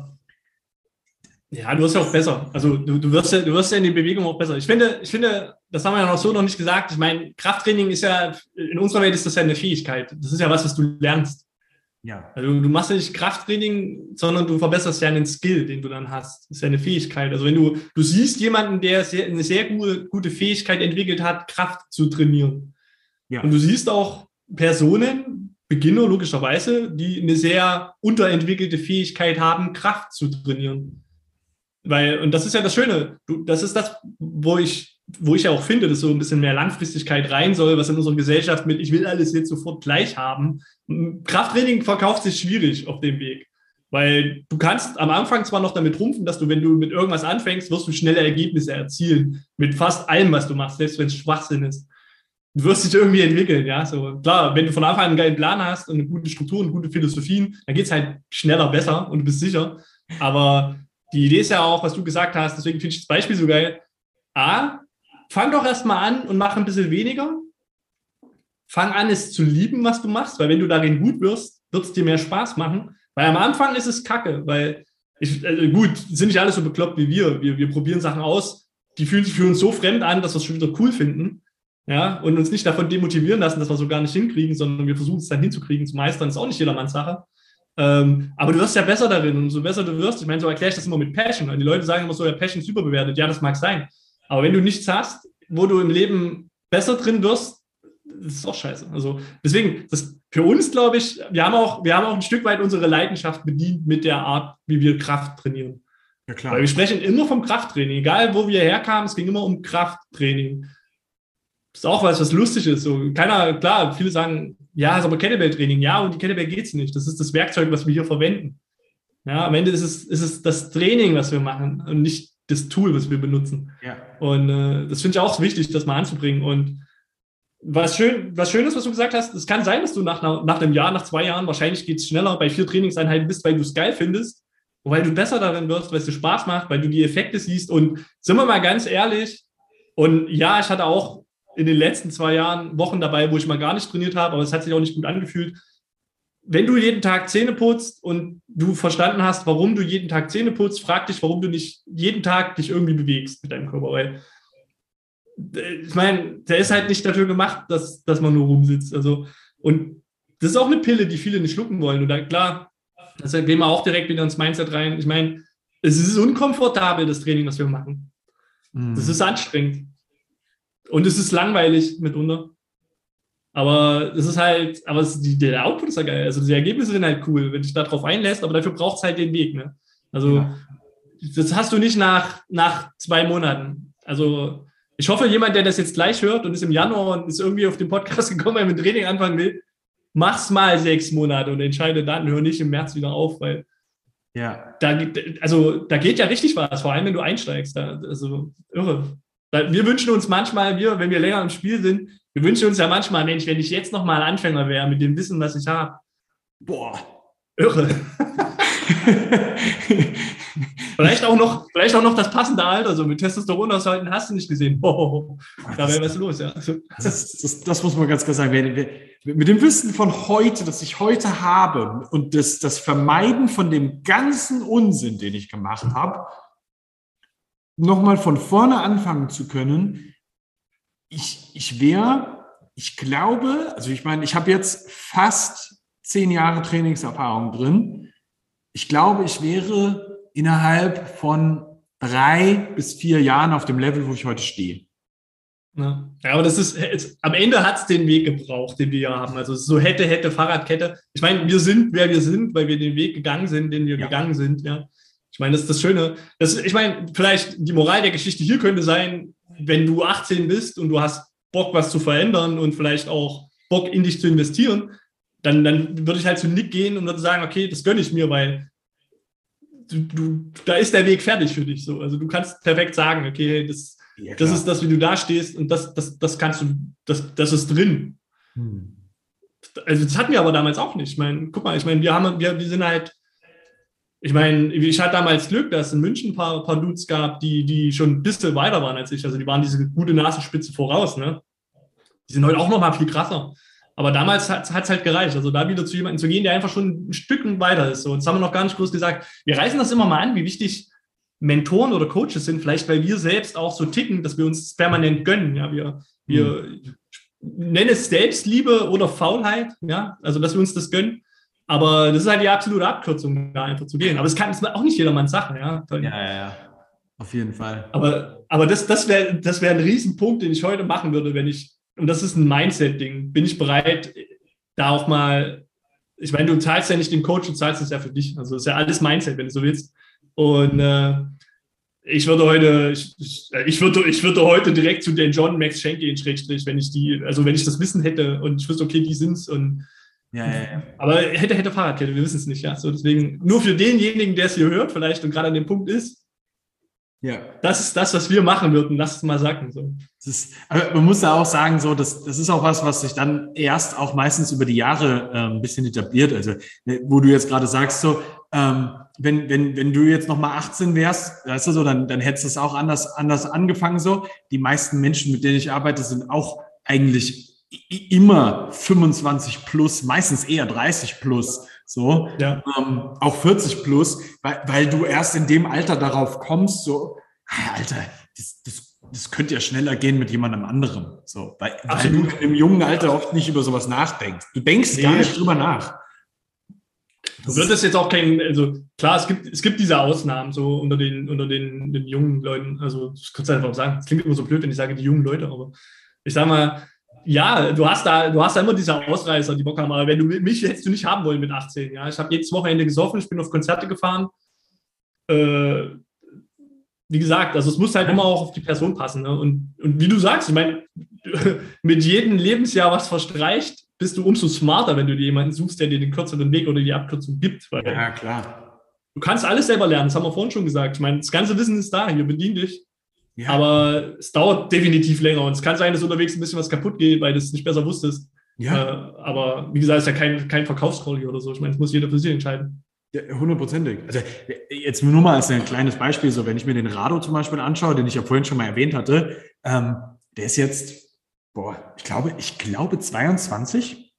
Speaker 2: ja, du wirst ja auch besser. Also du, du, wirst ja, du wirst ja in die Bewegung auch besser. Ich finde, ich finde, das haben wir ja noch so noch nicht gesagt. Ich meine, Krafttraining ist ja, in unserer Welt ist das ja eine Fähigkeit. Das ist ja was, was du lernst. Ja. Also du machst ja nicht Krafttraining, sondern du verbesserst ja einen Skill, den du dann hast. Das ist ja eine Fähigkeit. Also wenn du, du siehst jemanden, der sehr, eine sehr gute, gute Fähigkeit entwickelt hat, Kraft zu trainieren. Ja. Und du siehst auch Personen, Beginner logischerweise, die eine sehr unterentwickelte Fähigkeit haben, Kraft zu trainieren. Weil, und das ist ja das Schöne, du, das ist das, wo ich, wo ich ja auch finde, dass so ein bisschen mehr Langfristigkeit rein soll, was in unserer Gesellschaft mit, ich will alles jetzt sofort gleich haben, Krafttraining verkauft sich schwierig auf dem Weg. Weil du kannst am Anfang zwar noch damit rumpfen, dass du, wenn du mit irgendwas anfängst, wirst du schnelle Ergebnisse erzielen. Mit fast allem, was du machst, selbst wenn es Schwachsinn ist. Du wirst dich irgendwie entwickeln, ja. So, klar, wenn du von Anfang an einen geilen Plan hast und eine gute Struktur und gute Philosophien, dann geht es halt schneller besser und du bist sicher. Aber die Idee ist ja auch, was du gesagt hast, deswegen finde ich das Beispiel so geil. A, fang doch erstmal an und mach ein bisschen weniger fang an, es zu lieben, was du machst, weil wenn du darin gut wirst, wird es dir mehr Spaß machen. Weil am Anfang ist es kacke, weil ich, also gut, sind nicht alle so bekloppt wie wir. wir. Wir probieren Sachen aus, die fühlen sich für uns so fremd an, dass wir es schon wieder cool finden. Ja, und uns nicht davon demotivieren lassen, dass wir so gar nicht hinkriegen, sondern wir versuchen es dann hinzukriegen, zu meistern, ist auch nicht jedermanns Sache. Ähm, aber du wirst ja besser darin und so besser du wirst, ich meine, so erkläre ich das immer mit Passion. Und die Leute sagen immer so, ja, Passion ist überbewertet. Ja, das mag sein. Aber wenn du nichts hast, wo du im Leben besser drin wirst, das ist auch scheiße. Also deswegen, das für uns, glaube ich, wir haben auch, wir haben auch ein Stück weit unsere Leidenschaft bedient mit der Art, wie wir Kraft trainieren. Ja, klar. Weil wir sprechen immer vom Krafttraining. Egal, wo wir herkamen, es ging immer um Krafttraining. Das ist auch was, was lustig ist. So, keiner, klar, viele sagen, ja, ist aber Kettlebell-Training. Ja, und die Kettlebell geht es nicht. Das ist das Werkzeug, was wir hier verwenden. Ja, am Ende ist es, ist es das Training, was wir machen und nicht das Tool, was wir benutzen. Ja. Und äh, das finde ich auch wichtig, das mal anzubringen. Und was schön, was schön ist, was du gesagt hast, es kann sein, dass du nach, nach einem Jahr, nach zwei Jahren, wahrscheinlich geht es schneller, bei vier Trainingseinheiten bist, weil du es geil findest, weil du besser darin wirst, weil es dir Spaß macht, weil du die Effekte siehst. Und sind wir mal ganz ehrlich, und ja, ich hatte auch in den letzten zwei Jahren Wochen dabei, wo ich mal gar nicht trainiert habe, aber es hat sich auch nicht gut angefühlt. Wenn du jeden Tag Zähne putzt und du verstanden hast, warum du jeden Tag Zähne putzt, frag dich, warum du nicht jeden Tag dich irgendwie bewegst mit deinem Körper. Weil ich meine, der ist halt nicht dafür gemacht, dass, dass man nur rumsitzt. Also, und das ist auch eine Pille, die viele nicht schlucken wollen. Und da, klar, deshalb gehen wir auch direkt wieder ins Mindset rein. Ich meine, es ist unkomfortabel, das Training, was wir machen. Mhm. Das ist anstrengend. Und es ist langweilig mitunter. Aber es ist halt, aber es, die, der Output ist ja geil. Also die Ergebnisse sind halt cool, wenn dich darauf einlässt, aber dafür braucht es halt den Weg. Ne? Also ja. das hast du nicht nach, nach zwei Monaten. Also ich hoffe, jemand, der das jetzt gleich hört und ist im Januar und ist irgendwie auf den Podcast gekommen, weil er mit Training anfangen will, mach's mal sechs Monate und entscheide dann, hör nicht im März wieder auf, weil ja. da, also, da geht ja richtig was, vor allem wenn du einsteigst. Da, also irre. Wir wünschen uns manchmal, wir, wenn wir länger im Spiel sind, wir wünschen uns ja manchmal, Mensch, wenn ich jetzt nochmal Anfänger wäre mit dem Wissen, was ich habe. Boah, irre. vielleicht, auch noch, vielleicht auch noch das passende Alter, so mit Testosteron aushalten, hast du nicht gesehen. Oh, da wäre was los, ja.
Speaker 1: Das, das, das, muss man ganz klar sagen. Mit dem Wissen von heute, das ich heute habe und das, das Vermeiden von dem ganzen Unsinn, den ich gemacht habe, nochmal von vorne anfangen zu können, ich, ich wäre, ich glaube, also ich meine, ich habe jetzt fast zehn Jahre Trainingserfahrung drin ich glaube, ich wäre innerhalb von drei bis vier Jahren auf dem Level, wo ich heute stehe.
Speaker 2: Ja, aber das ist, es, am Ende hat es den Weg gebraucht, den wir haben. Also so hätte, hätte, Fahrradkette. Ich meine, wir sind, wer wir sind, weil wir den Weg gegangen sind, den wir ja. gegangen sind, ja. Ich meine, das ist das Schöne. Das, ich meine, vielleicht die Moral der Geschichte hier könnte sein, wenn du 18 bist und du hast Bock, was zu verändern und vielleicht auch Bock in dich zu investieren, dann, dann würde ich halt zu Nick gehen und würde sagen, okay, das gönne ich mir, weil du, du, da ist der Weg fertig für dich. So. Also du kannst perfekt sagen, okay, das, ja, das ist das, wie du da stehst und das, das, das kannst du, das, das ist drin. Hm. Also das hatten wir aber damals auch nicht. Ich meine, guck mal, ich meine, wir haben, wir, wir sind halt, ich meine, ich hatte damals Glück, dass es in München ein paar, paar Dudes gab, die, die schon ein bisschen weiter waren als ich. Also die waren diese gute Nasenspitze voraus, ne? Die sind heute auch noch mal viel krasser. Aber damals hat es halt gereicht. Also da wieder zu jemandem zu gehen, der einfach schon ein Stück weiter ist. So, jetzt haben wir noch gar nicht groß gesagt. Wir reißen das immer mal an, wie wichtig Mentoren oder Coaches sind, vielleicht weil wir selbst auch so ticken, dass wir uns permanent gönnen. Ja, wir, wir mhm. nennen es Selbstliebe oder Faulheit, ja, also dass wir uns das gönnen. Aber das ist halt die absolute Abkürzung, da einfach zu gehen. Aber es kann das auch nicht jedermanns Sache, ja.
Speaker 1: Ja, ja, ja. Auf jeden Fall.
Speaker 2: Aber, aber das, das wäre das wär ein Riesenpunkt, den ich heute machen würde, wenn ich, und das ist ein Mindset-Ding, bin ich bereit, da auch mal, ich meine, du zahlst ja nicht den Coach, du zahlst es ja für dich. Also ist ja alles Mindset, wenn du so willst. Und äh, ich würde heute, ich, ich, würde, ich würde heute direkt zu den John Max Schenk gehen, Schrägstrich, wenn ich die, also wenn ich das Wissen hätte und ich wüsste, okay, die sind's und ja, ja, ja. Aber hätte, hätte Fahrradkette, wir wissen es nicht, ja. So, deswegen, nur für denjenigen, der es hier hört, vielleicht und gerade an dem Punkt ist, ja. Das ist das, was wir machen würden. Lass es mal sagen. So.
Speaker 1: Ist, man muss ja auch sagen, so, das, das ist auch was, was sich dann erst auch meistens über die Jahre äh, ein bisschen etabliert. Also, ne, wo du jetzt gerade sagst, so, ähm, wenn, wenn, wenn du jetzt nochmal 18 wärst, weißt du so, dann, dann hättest du es auch anders, anders angefangen. So. Die meisten Menschen, mit denen ich arbeite, sind auch eigentlich immer 25 plus, meistens eher 30 plus. So, ja. ähm, auch 40 plus, weil, weil du erst in dem Alter darauf kommst, so, ah, Alter, das, das, das könnte ja schneller gehen mit jemandem anderem. So, weil, weil du im jungen Alter oft nicht über sowas nachdenkst. Du denkst nee. gar nicht drüber nach.
Speaker 2: Du würdest jetzt auch kein, also klar, es gibt, es gibt diese Ausnahmen so unter den, unter den, den jungen Leuten. Also, das kannst du einfach sagen. Es klingt immer so blöd, wenn ich sage, die jungen Leute, aber ich sag mal, ja, du hast da, du hast da immer diese Ausreißer, die Bock haben. Aber wenn du mich hättest du nicht haben wollen mit 18. Ja, ich habe jedes Wochenende gesoffen, ich bin auf Konzerte gefahren. Äh, wie gesagt, also es muss halt immer auch auf die Person passen. Ne? Und, und wie du sagst, ich meine, mit jedem Lebensjahr, was verstreicht, bist du umso smarter, wenn du dir jemanden suchst, der dir den kürzeren Weg oder die Abkürzung gibt.
Speaker 1: ja, klar.
Speaker 2: Du kannst alles selber lernen, das haben wir vorhin schon gesagt. Ich meine, das ganze Wissen ist da, hier bedien dich. Ja. Aber es dauert definitiv länger und es kann sein, dass unterwegs ein bisschen was kaputt geht, weil du es nicht besser wusstest. Ja. Äh, aber wie gesagt, es ist ja kein, kein Verkaufscall oder so. Ich meine, es muss jeder für sich entscheiden.
Speaker 1: Ja, hundertprozentig. Also jetzt nur mal als ein kleines Beispiel, so wenn ich mir den Rado zum Beispiel anschaue, den ich ja vorhin schon mal erwähnt hatte, ähm, der ist jetzt, boah, ich glaube, ich glaube 22.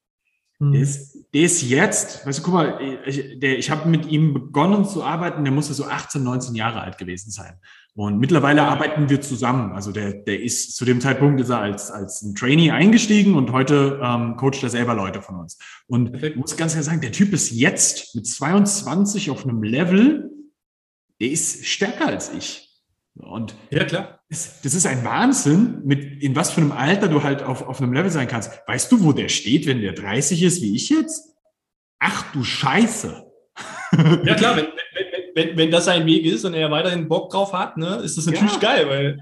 Speaker 1: Hm. Der, ist, der ist jetzt, weißt du, guck mal, ich, der, ich habe mit ihm begonnen zu arbeiten, der musste so 18, 19 Jahre alt gewesen sein. Und mittlerweile arbeiten wir zusammen. Also der, der ist zu dem Zeitpunkt ist er als, als ein Trainee eingestiegen und heute ähm, coacht er selber Leute von uns. Und ich muss ganz klar sagen, der Typ ist jetzt mit 22 auf einem Level, der ist stärker als ich. Und ja, klar. Das, das ist ein Wahnsinn, mit in was für einem Alter du halt auf, auf einem Level sein kannst. Weißt du, wo der steht, wenn der 30 ist, wie ich jetzt? Ach du Scheiße.
Speaker 2: Ja, klar, wenn, wenn, wenn das sein Weg ist und er weiterhin Bock drauf hat, ne, ist das natürlich ja. geil, weil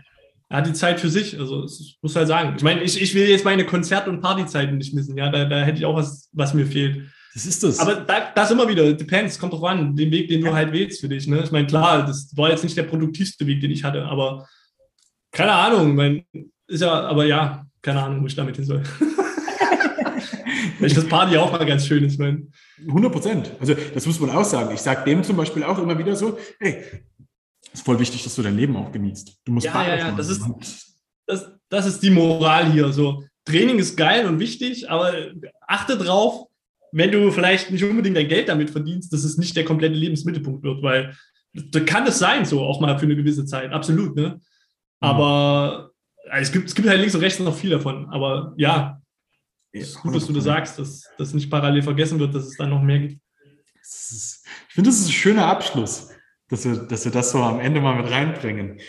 Speaker 2: er hat die Zeit für sich. Also, das muss halt sagen. Ich meine, ich, ich will jetzt meine Konzert- und Partyzeiten nicht missen. Ja, da, da hätte ich auch was, was mir fehlt.
Speaker 1: Das ist das.
Speaker 2: Aber da, das immer wieder, depends, kommt drauf an, den Weg, den du halt wählst für dich. Ne? Ich meine, klar, das war jetzt nicht der produktivste Weg, den ich hatte, aber keine Ahnung, mein, ist ja, aber ja, keine Ahnung, wo ich damit hin soll. Weil ich das Party auch mal ganz schön ist, mein.
Speaker 1: 100 Prozent. Also das muss man auch sagen. Ich sage dem zum Beispiel auch immer wieder so, hey, ist voll wichtig, dass du dein Leben auch genießt. Du musst
Speaker 2: ja, ja, ja, das ist, das, das ist die Moral hier. So, Training ist geil und wichtig, aber achte drauf, wenn du vielleicht nicht unbedingt dein Geld damit verdienst, dass es nicht der komplette Lebensmittelpunkt wird, weil da kann es sein, so auch mal für eine gewisse Zeit, absolut, ne? Mhm. Aber mhm. es, gibt, es gibt halt links und rechts noch viel davon. Aber ja, es ist gut, dass du das sagst, dass das nicht parallel vergessen wird, dass es dann noch mehr gibt.
Speaker 1: Ist, ich finde, das ist ein schöner Abschluss. dass wir, dass wir das so am Ende mal mit reinbringen.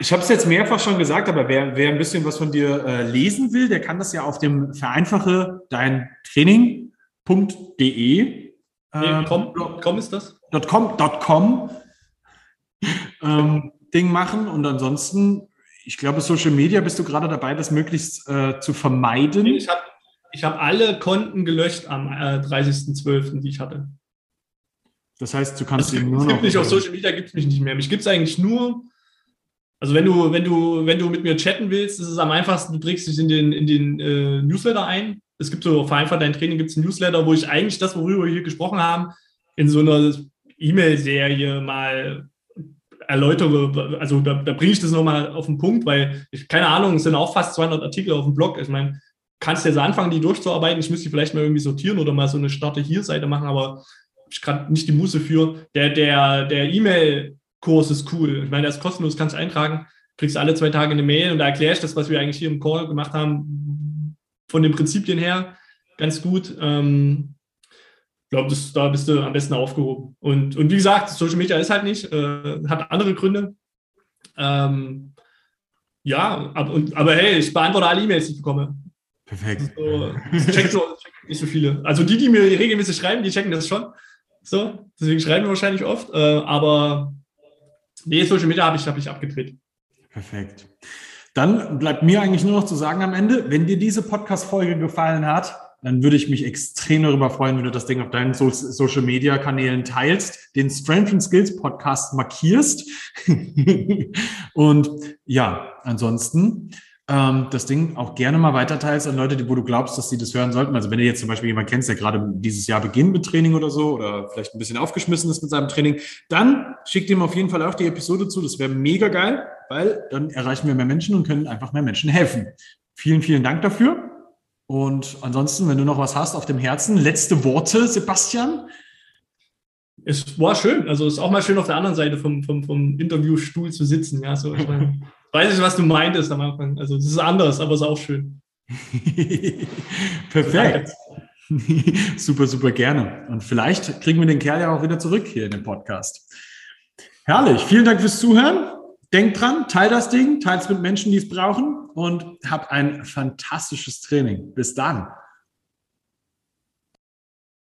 Speaker 1: Ich habe es jetzt mehrfach schon gesagt, aber wer, wer ein bisschen was von dir äh, lesen will, der kann das ja auf dem vereinfache dein Training.de.
Speaker 2: Äh, com, com ist das?
Speaker 1: .com, .com ähm, Ding machen und ansonsten, ich glaube, Social Media bist du gerade dabei, das möglichst äh, zu vermeiden.
Speaker 2: Ich habe ich hab alle Konten gelöscht am äh, 30.12., die ich hatte.
Speaker 1: Das heißt, du kannst
Speaker 2: also, nur noch. Nicht, auf Social Media gibt es mich nicht mehr. Mich gibt es eigentlich nur. Also wenn du, wenn du, wenn du mit mir chatten willst, ist es am einfachsten, du trägst dich in den, in den äh, Newsletter ein. Es gibt so vereinfacht dein Training, gibt es einen Newsletter, wo ich eigentlich das, worüber wir hier gesprochen haben, in so einer E-Mail-Serie mal erläutere, also da, da bringe ich das nochmal auf den Punkt, weil ich, keine Ahnung, es sind auch fast 200 Artikel auf dem Blog. Ich meine, kannst jetzt anfangen, die durchzuarbeiten. Ich müsste die vielleicht mal irgendwie sortieren oder mal so eine Starte hier Seite machen, aber ich gerade nicht die Muße für. Der, der, der E-Mail-Kurs ist cool. Ich meine, der ist kostenlos, kannst du eintragen, kriegst alle zwei Tage eine Mail und da erkläre ich das, was wir eigentlich hier im Call gemacht haben, von den Prinzipien her ganz gut. Ähm, glaube, da bist du am besten aufgehoben. Und, und wie gesagt, Social Media ist halt nicht, äh, hat andere Gründe. Ähm, ja, ab, und, aber hey, ich beantworte alle E-Mails, die ich bekomme.
Speaker 1: Perfekt.
Speaker 2: So, check so, check nicht so viele. Also die, die mir regelmäßig schreiben, die checken das schon. So, deswegen schreiben wir wahrscheinlich oft. Äh, aber nee, Social Media habe ich, hab ich abgedreht.
Speaker 1: Perfekt. Dann bleibt mir eigentlich nur noch zu sagen am Ende, wenn dir diese Podcast-Folge gefallen hat, dann würde ich mich extrem darüber freuen, wenn du das Ding auf deinen so Social Media Kanälen teilst, den Strength and Skills Podcast markierst. und ja, ansonsten ähm, das Ding auch gerne mal weiterteilst an Leute, die, wo du glaubst, dass sie das hören sollten. Also wenn du jetzt zum Beispiel jemanden kennst, der gerade dieses Jahr beginnt mit Training oder so oder vielleicht ein bisschen aufgeschmissen ist mit seinem Training, dann schick ihm auf jeden Fall auch die Episode zu. Das wäre mega geil, weil dann erreichen wir mehr Menschen und können einfach mehr Menschen helfen. Vielen, vielen Dank dafür. Und ansonsten, wenn du noch was hast auf dem Herzen, letzte Worte, Sebastian.
Speaker 2: Es war schön. Also es ist auch mal schön auf der anderen Seite vom, vom, vom Interviewstuhl zu sitzen. Ja, so, ich meine, weiß ich, was du meintest am Anfang. Also es ist anders, aber es ist auch schön.
Speaker 1: Perfekt. super, super gerne. Und vielleicht kriegen wir den Kerl ja auch wieder zurück hier in den Podcast. Herrlich. Vielen Dank fürs Zuhören. Denk dran, teil das Ding, teil es mit Menschen, die es brauchen und hab ein fantastisches Training. Bis dann.